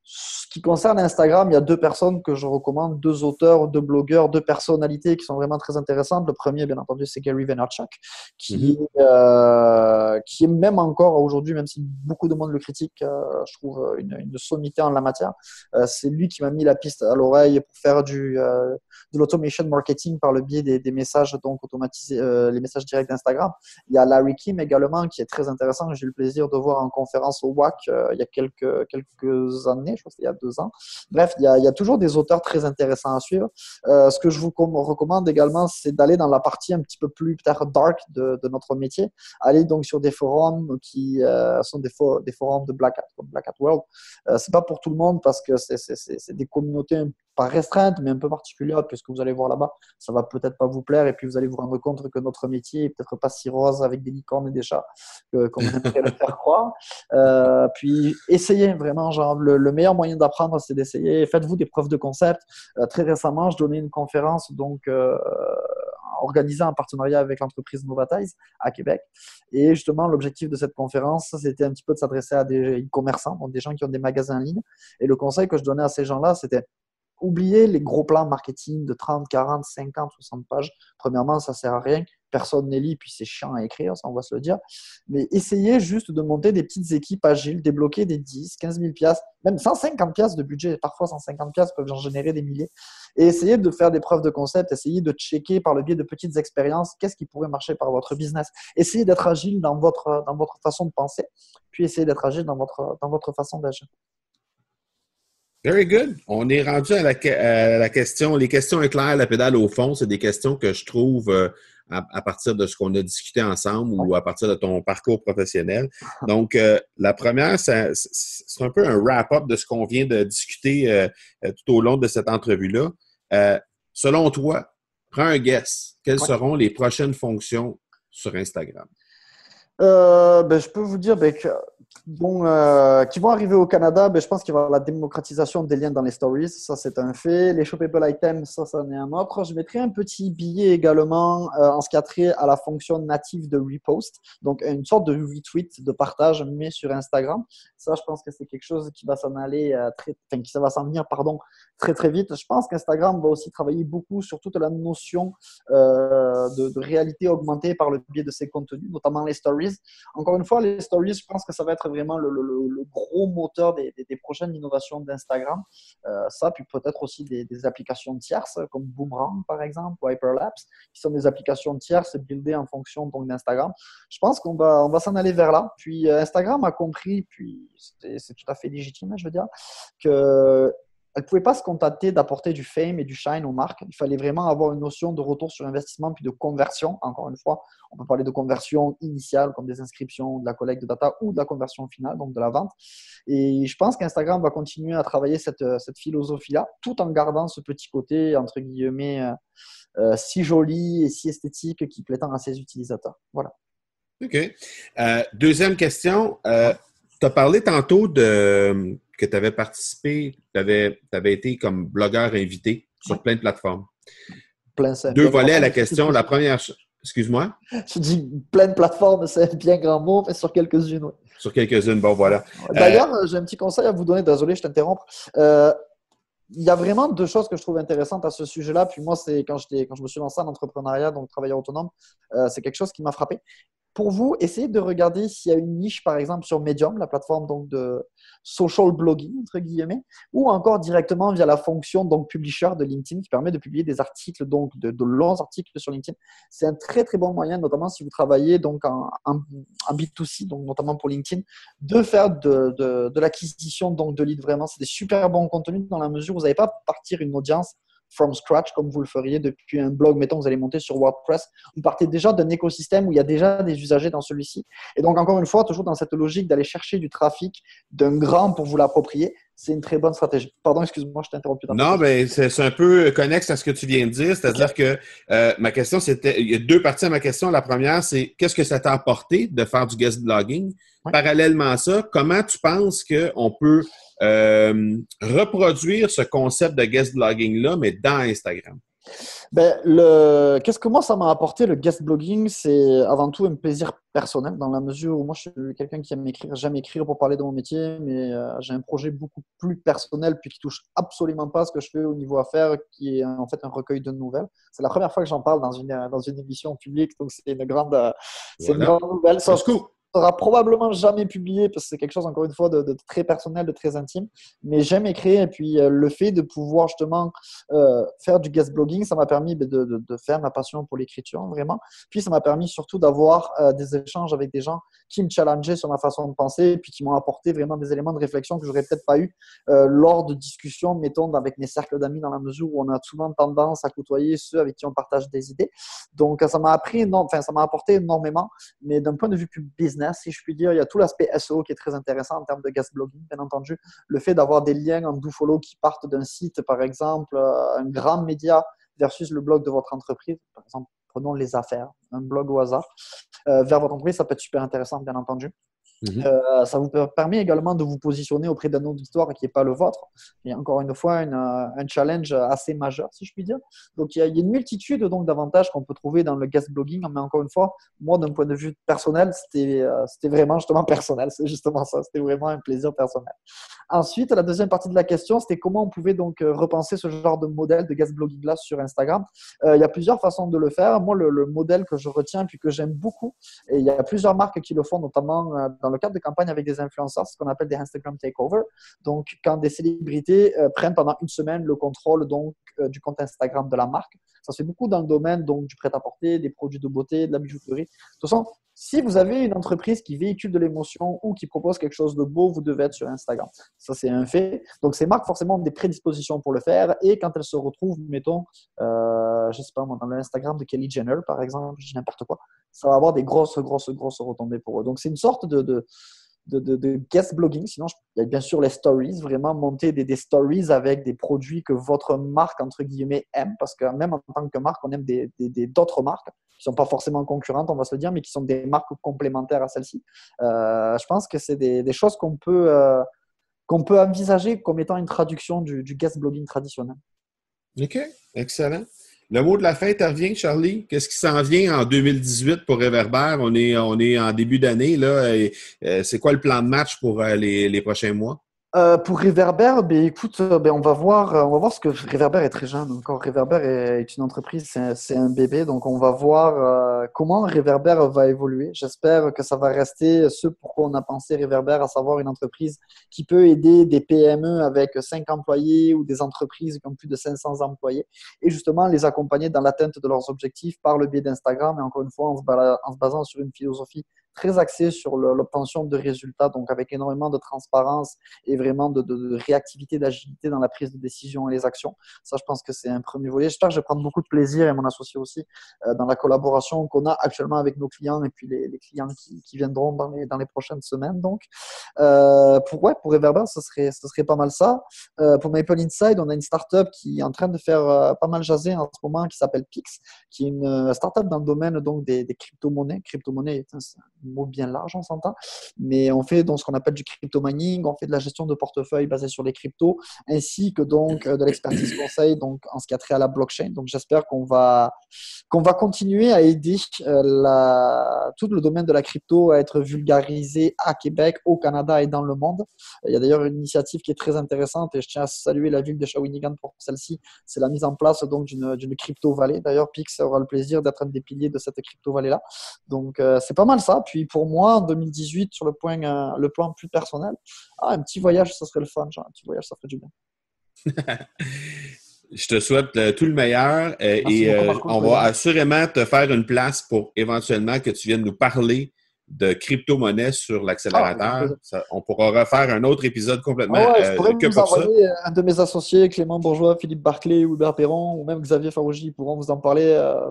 ce qui concerne Instagram, il y a deux personnes que je recommande, deux auteurs, deux blogueurs, deux personnalités qui sont vraiment très intéressantes. Le premier, bien entendu, c'est Gary Vaynerchuk, qui, mhm. euh, qui est même encore aujourd'hui, même si beaucoup de monde le critique, euh, je trouve une, une, sommité en la matière. Euh, c'est lui qui m'a mis la piste à l'oreille pour faire du, de l'automation marketing par le biais des, des messages donc automatisés, les messages directs d'Instagram. Il y a Larry Kim également, qui est très intéressant. J'ai eu le plaisir de voir en conférence au WAC il y a quelques, quelques années je crois que c'était il y a deux ans. Bref, il y, a, toujours des auteurs très intéressants à suivre. Euh, ce que je vous recommande également, c'est d'aller dans la partie un petit peu plus peut-être dark de, notre métier. Aller donc sur des forums qui euh, sont des, forums de Black Hat, comme Black Hat World. Euh, c'est pas pour tout le monde parce que c'est des communautés pas restreinte, mais un peu particulière, puisque vous allez voir là-bas, ça va peut-être pas vous plaire, et puis vous allez vous rendre compte que notre métier est peut-être pas si rose avec des licornes et des chats qu'on aimerait le faire croire. Euh, puis essayez vraiment, genre le, meilleur moyen d'apprendre, c'est d'essayer. Faites-vous des preuves de concept. Euh, très récemment, je donnais une conférence donc euh, organisée en partenariat avec l'entreprise Novatize à Québec, et justement l'objectif de cette conférence, c'était un petit peu de s'adresser à des e-commerçants, donc des gens qui ont des magasins en ligne. Et le conseil que je donnais à ces gens-là, c'était oubliez les gros plans marketing de 30, 40, 50, 60 pages. Premièrement, ça sert à rien personne n'est lit, puis c'est chiant à écrire, ça on va se le dire. Mais essayez juste de monter des petites équipes agiles, débloquer des 10, 15 000 piastres, même 150 piastres de budget, parfois 150 piastres peuvent en générer des milliers. Et essayez de faire des preuves de concept, essayez de checker par le biais de petites expériences qu'est-ce qui pourrait marcher par votre business. Essayez d'être agile dans votre, dans votre façon de penser, puis essayez d'être agile dans votre, dans votre façon d'agir. Very good. On est rendu à la, la, question. Les questions éclairent la pédale au fond. C'est des questions que je trouve euh, à, partir de ce qu'on a discuté ensemble ou à partir de ton parcours professionnel. Donc, euh, la première, c'est un peu un wrap-up de ce qu'on vient de discuter euh, euh, tout au long de cette entrevue-là. selon toi, prends un guess. Quelles seront les prochaines fonctions sur Instagram? Ben, je peux vous dire ben, que bon, euh, qui vont arriver au Canada, ben, je pense qu'il va y avoir la démocratisation des liens dans les stories. Ça, c'est un fait. Les shoppable items, ça, ça en est un autre. Je mettrai un petit billet également euh, en ce qui a trait à la fonction native de repost. Donc, une sorte de retweet, de partage, mais sur Instagram. Ça, je pense que c'est quelque chose qui va s'en aller euh, très, enfin, qui va s'en venir, pardon, très, très vite. Je pense qu'Instagram va aussi travailler beaucoup sur toute la notion de, de réalité augmentée par le biais de ses contenus, notamment les stories. Encore une fois, les stories, je pense que ça va être vraiment le, gros moteur des, prochaines innovations d'Instagram. Euh, ça, puis peut-être aussi des, applications tierces comme Boomerang, par exemple, ou Hyperlapse, qui sont des applications tierces buildées en fonction d'Instagram. Je pense qu'on va, on va s'en aller vers là. Puis euh, Instagram a compris, puis c'est tout à fait légitime, je veux dire, que elle ne pouvait pas se contenter d'apporter du fame et du shine aux marques. Il fallait vraiment avoir une notion de retour sur investissement puis de conversion. Encore une fois, on peut parler de conversion initiale comme des inscriptions, de la collecte de data ou de la conversion finale, donc de la vente. Et je pense qu'Instagram va continuer à travailler cette, cette philosophie-là tout en gardant ce petit côté, entre guillemets, euh, euh, si joli et si esthétique qui plaît tant à ses utilisateurs. Voilà. OK. Euh, deuxième question. tu as parlé tantôt de que tu avais participé, tu avais, été comme blogueur invité sur plein de plateformes. Plein Deux volets à la question. La première, excuse-moi? Je dis plein de plateformes, c'est bien grand mot, mais sur quelques-unes, oui. Sur quelques-unes, bon, voilà. D'ailleurs, euh, j'ai un petit conseil à vous donner. Désolé, je t'interromps. Euh, il y a vraiment deux choses que je trouve intéressantes à ce sujet-là. Puis moi, c'est quand, quand je me suis lancé en entrepreneuriat, donc travailleur autonome, euh, c'est quelque chose qui m'a frappé pour vous, essayez de regarder s'il y a une niche, par exemple, sur Medium, la plateforme donc, de social blogging, entre guillemets, ou encore directement via la fonction donc, publisher de LinkedIn qui permet de publier des articles, donc de, longs articles sur LinkedIn. C'est un très, très bon moyen, notamment si vous travaillez donc, en, en, B2C, donc notamment pour LinkedIn, de faire de, l'acquisition de leads. Vraiment, c'est des super bons contenus dans la mesure où vous n'allez pas partir une audience from scratch comme vous le feriez depuis un blog. Mettons, vous allez monter sur WordPress. Vous partez déjà d'un écosystème où il y a déjà des usagers dans celui-ci. Et donc, encore une fois, toujours dans cette logique d'aller chercher du trafic d'un grand pour vous l'approprier, c'est une très bonne stratégie. Pardon, excuse-moi, je t'ai interrompu. non, mais c'est un peu connexe à ce que tu viens de dire. C'est-à-dire que euh, ma question, c'était, il y a deux parties à ma question. La première, c'est qu'est-ce que ça t'a apporté de faire du guest blogging? Parallèlement à ça, comment tu penses qu'on peut euh, reproduire ce concept de guest blogging-là, mais dans Instagram? Ben, le... Qu'est-ce que moi ça m'a apporté le guest blogging C'est avant tout un plaisir personnel dans la mesure où moi je suis quelqu'un qui aime écrire, j'aime écrire pour parler de mon métier, mais euh, j'ai un projet beaucoup plus personnel puis qui touche absolument pas ce que je fais au niveau affaires, qui est en fait un recueil de nouvelles. C'est la première fois que j'en parle dans une dans une émission publique, donc c'est une grande, c'est une grande nouvelle. Ça, sera probablement jamais publié parce que c'est quelque chose, encore une fois, de, très personnel, de très intime. Mais j'aime écrire et puis euh, le fait de pouvoir justement euh, faire du guest blogging, ça m'a permis de, de, faire ma passion pour l'écriture, vraiment. Puis ça m'a permis surtout d'avoir euh, des échanges avec des gens qui me challengeaient sur ma façon de penser et puis qui m'ont apporté vraiment des éléments de réflexion que j'aurais peut-être pas eu lors de discussions, mettons, avec mes cercles d'amis dans la mesure où on a souvent tendance à côtoyer ceux avec qui on partage des idées. Donc ça m'a appris, enfin ça m'a apporté énormément, mais d'un point de vue plus business, si je puis dire. Il y a tout l'aspect SEO qui est très intéressant en termes de guest blogging, bien entendu. Le fait d'avoir des liens en do-follow qui partent d'un site, par exemple, euh, un grand média versus le blog de votre entreprise, par exemple, prenons les affaires, un blog au hasard, euh, vers votre entreprise, ça peut être super intéressant, bien entendu. Mhm. Euh, ça vous permet également de vous positionner auprès d'un auditoire qui n'est pas le vôtre. Et encore une fois, euh, un challenge assez majeur, si je puis dire. Donc, il y a, une multitude d'avantages qu'on peut trouver dans le guest blogging. Mais encore une fois, moi, d'un point de vue personnel, c'était euh, vraiment justement personnel. C'est justement ça. C'était vraiment un plaisir personnel. Ensuite, la deuxième partie de la question, c'était comment on pouvait donc repenser ce genre de modèle de guest blogging là sur Instagram. il y a plusieurs façons de le faire. Moi, le, le modèle que je retiens puis que j'aime beaucoup, et il y a plusieurs marques qui le font, notamment dans le cadre de campagnes avec des influenceurs, ce qu'on appelle des Instagram takeover. Donc, quand des célébrités prennent pendant une semaine le contrôle donc du compte Instagram de la marque. Ça se fait beaucoup dans le domaine donc, du prêt-à-porter, des produits de beauté, de la bijouterie. De toute façon, si vous avez une entreprise qui véhicule de l'émotion ou qui propose quelque chose de beau, vous devez être sur Instagram. Ça, c'est un fait. Donc, ces marques, forcément, ont des prédispositions pour le faire. Et quand elles se retrouvent, mettons, euh, je sais pas moi, dans l'Instagram de Kelly Jenner, par exemple, je dis n'importe quoi, ça va avoir des grosses, grosses, grosses retombées pour eux. Donc, c'est une sorte de, de de, guest blogging. Sinon, il y a bien sûr les stories, vraiment monter des, stories avec des produits que votre marque, entre guillemets, aime. Parce que même en tant que marque, on aime d'autres marques qui ne sont pas forcément concurrentes, on va se le dire, mais qui sont des marques complémentaires à celles-ci. Euh, je pense que c'est des, choses qu'on peut, euh, qu'on peut envisager comme étant une traduction du, du guest blogging traditionnel. OK, excellent. Le mot de la fête revient, Charlie? Qu'est-ce qui s'en vient en 2018 pour Reverber? On est, on est en début d'année. là. Euh, c'est quoi le plan de match pour euh, les prochains mois? Euh, pour Reverber, ben, écoute, euh, ben, on, va voir, euh, on va voir ce que Reverber est très jeune. Encore, Reverber est, une entreprise, c'est un, bébé. Donc, on va voir comment Reverber va évoluer. J'espère que ça va rester ce pourquoi on a pensé Reverber, à savoir une entreprise qui peut aider des PME avec 5 employés ou des entreprises qui ont plus de 500 employés et justement les accompagner dans l'atteinte de leurs objectifs par le biais d'Instagram et encore une fois en se basant sur une philosophie très axé sur l'obtention de résultats, donc avec énormément de transparence et vraiment de, réactivité, d'agilité dans la prise de décision et les actions. Ça, je pense que c'est un premier volet. J'espère que je vais prendre beaucoup de plaisir et mon associé aussi euh, dans la collaboration qu'on a actuellement avec nos clients et puis les, clients qui, viendront dans les, dans les prochaines semaines. Donc, euh, pour, ouais, pour ce serait, ce serait pas mal ça. Euh, pour Maple Inside, on a une startup qui est en train de faire pas mal jaser en ce moment qui s'appelle Pix, qui est une startup dans le domaine donc, des, crypto-monnaies. Crypto-monnaie est un, mot bien large, on s'entend. Mais on fait donc ce qu'on appelle du crypto mining, on fait de la gestion de portefeuille basée sur les cryptos, ainsi que donc euh, de l'expertise conseil donc en ce qui a trait à la blockchain. Donc j'espère qu'on va qu'on va continuer à aider euh, tout le domaine de la crypto à être vulgarisé à Québec, au Canada et dans le monde. Il y a d'ailleurs une initiative qui est très intéressante et je tiens à saluer la ville de Shawinigan pour celle-ci. C'est la mise en place d'une crypto vallée. D'ailleurs, Pix aura le plaisir d'être un des piliers de cette crypto vallée là. Donc euh, c'est pas mal ça. Pour moi, en 2018, sur le point, euh, le plan plus personnel, ah, un petit voyage, ça serait le fun. Genre, un petit voyage, ça ferait du bien. Je te souhaite euh, tout le meilleur euh, et on va assurément te faire une place pour éventuellement que tu viennes nous parler de crypto-monnaie sur l'accélérateur. Ah, on pourra refaire un autre épisode complètement ah ouais, je euh, pourrais vous envoyer un de mes associés, Clément Bourgeois, Philippe Barclay, Hubert Perron, ou même Xavier Farouji, pourront vous en parler euh,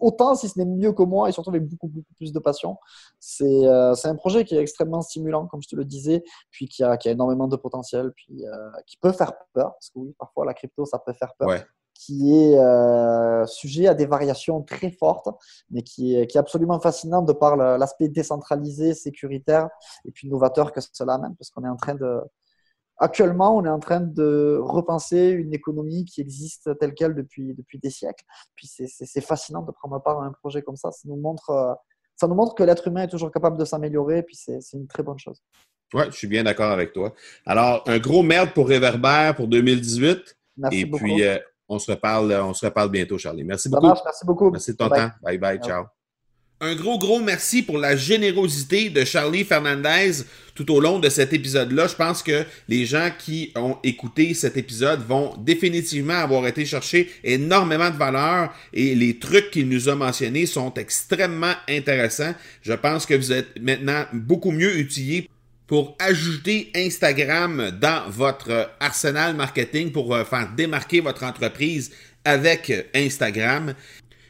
autant, si ce n'est mieux que moi, et surtout avec beaucoup, beaucoup plus de passion. C'est euh, un projet qui est extrêmement stimulant, comme je te le disais, puis qui a, qui a énormément de potentiel, puis qui peut faire peur, parce que oui, parfois la crypto, ça peut faire peur qui est euh, sujet à des variations très fortes, mais qui est, qui est absolument fascinant de par l'aspect décentralisé, sécuritaire et puis novateur que cela amène, parce qu'on est en train de... Actuellement, on est en train de repenser une économie qui existe telle qu'elle depuis, depuis des siècles. Puis c'est fascinant de prendre part à un projet comme ça. Ça nous montre, ça nous montre que l'être humain est toujours capable de s'améliorer, puis c'est une très bonne chose. Oui, je suis bien d'accord avec toi. Alors, un gros merde pour Réverbère pour 2018. Merci et beaucoup. puis, euh, on se reparle, on se reparle bientôt, Charlie. Merci beaucoup. merci beaucoup. Merci de ton temps. Bye bye. Ciao. Un gros, gros merci pour la générosité de Charlie Fernandez tout au long de cet épisode-là. Je pense que les gens qui ont écouté cet épisode vont définitivement avoir été chercher énormément de valeur et les trucs qu'il nous a mentionnés sont extrêmement intéressants. Je pense que vous êtes maintenant beaucoup mieux outillés pour ajouter Instagram dans votre arsenal marketing pour euh, faire démarquer votre entreprise avec Instagram.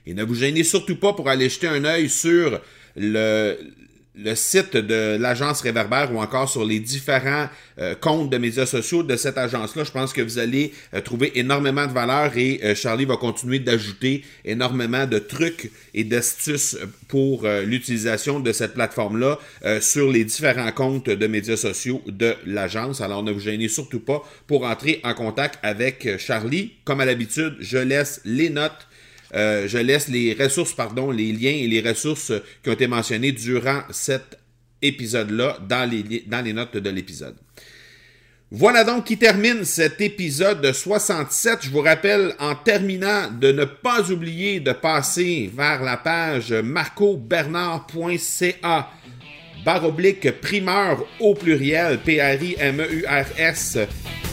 Et ne vous gênez surtout pas pour aller jeter un œil sur le, le site de l'agence Réverbère ou encore sur les différents euh, comptes de médias sociaux de cette agence-là. Je pense que vous allez euh, trouver énormément de valeur et euh, Charlie va continuer d'ajouter énormément de trucs et d'astuces pour l'utilisation de cette plateforme-là sur les différents comptes de médias sociaux de l'agence. Alors ne vous gênez surtout pas pour entrer en contact avec Charlie. Comme à l'habitude, je laisse les notes euh, je laisse les ressources, pardon, les liens et les ressources qui ont été mentionnés durant cet épisode-là dans les, dans les notes de l'épisode. Voilà donc qui termine cet épisode 67. Je vous rappelle en terminant de ne pas oublier de passer vers la page marcobernard.ca barre oblique primeur au pluriel, P-R-I-M-E-U-R-S,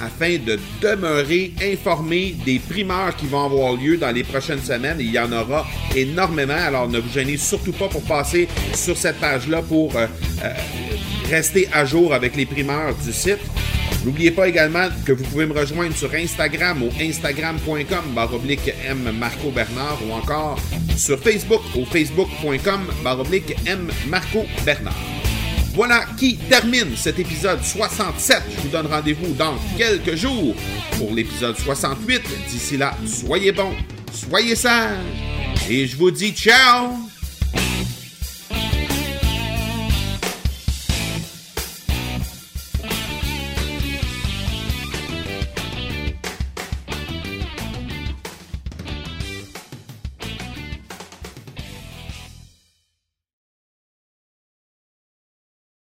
afin de demeurer informé des primeurs qui vont avoir lieu dans les prochaines semaines. Il y en aura énormément, alors ne vous gênez surtout pas pour passer sur cette page-là pour euh, euh, rester à jour avec les primeurs du site. N'oubliez pas également que vous pouvez me rejoindre sur Instagram au instagram.com baroblique M Marco Bernard ou encore sur Facebook au facebook.com baroblique M Marco Bernard. Voilà qui termine cet épisode 67. Je vous donne rendez-vous dans quelques jours pour l'épisode 68. D'ici là, soyez bons, soyez sages et je vous dis ciao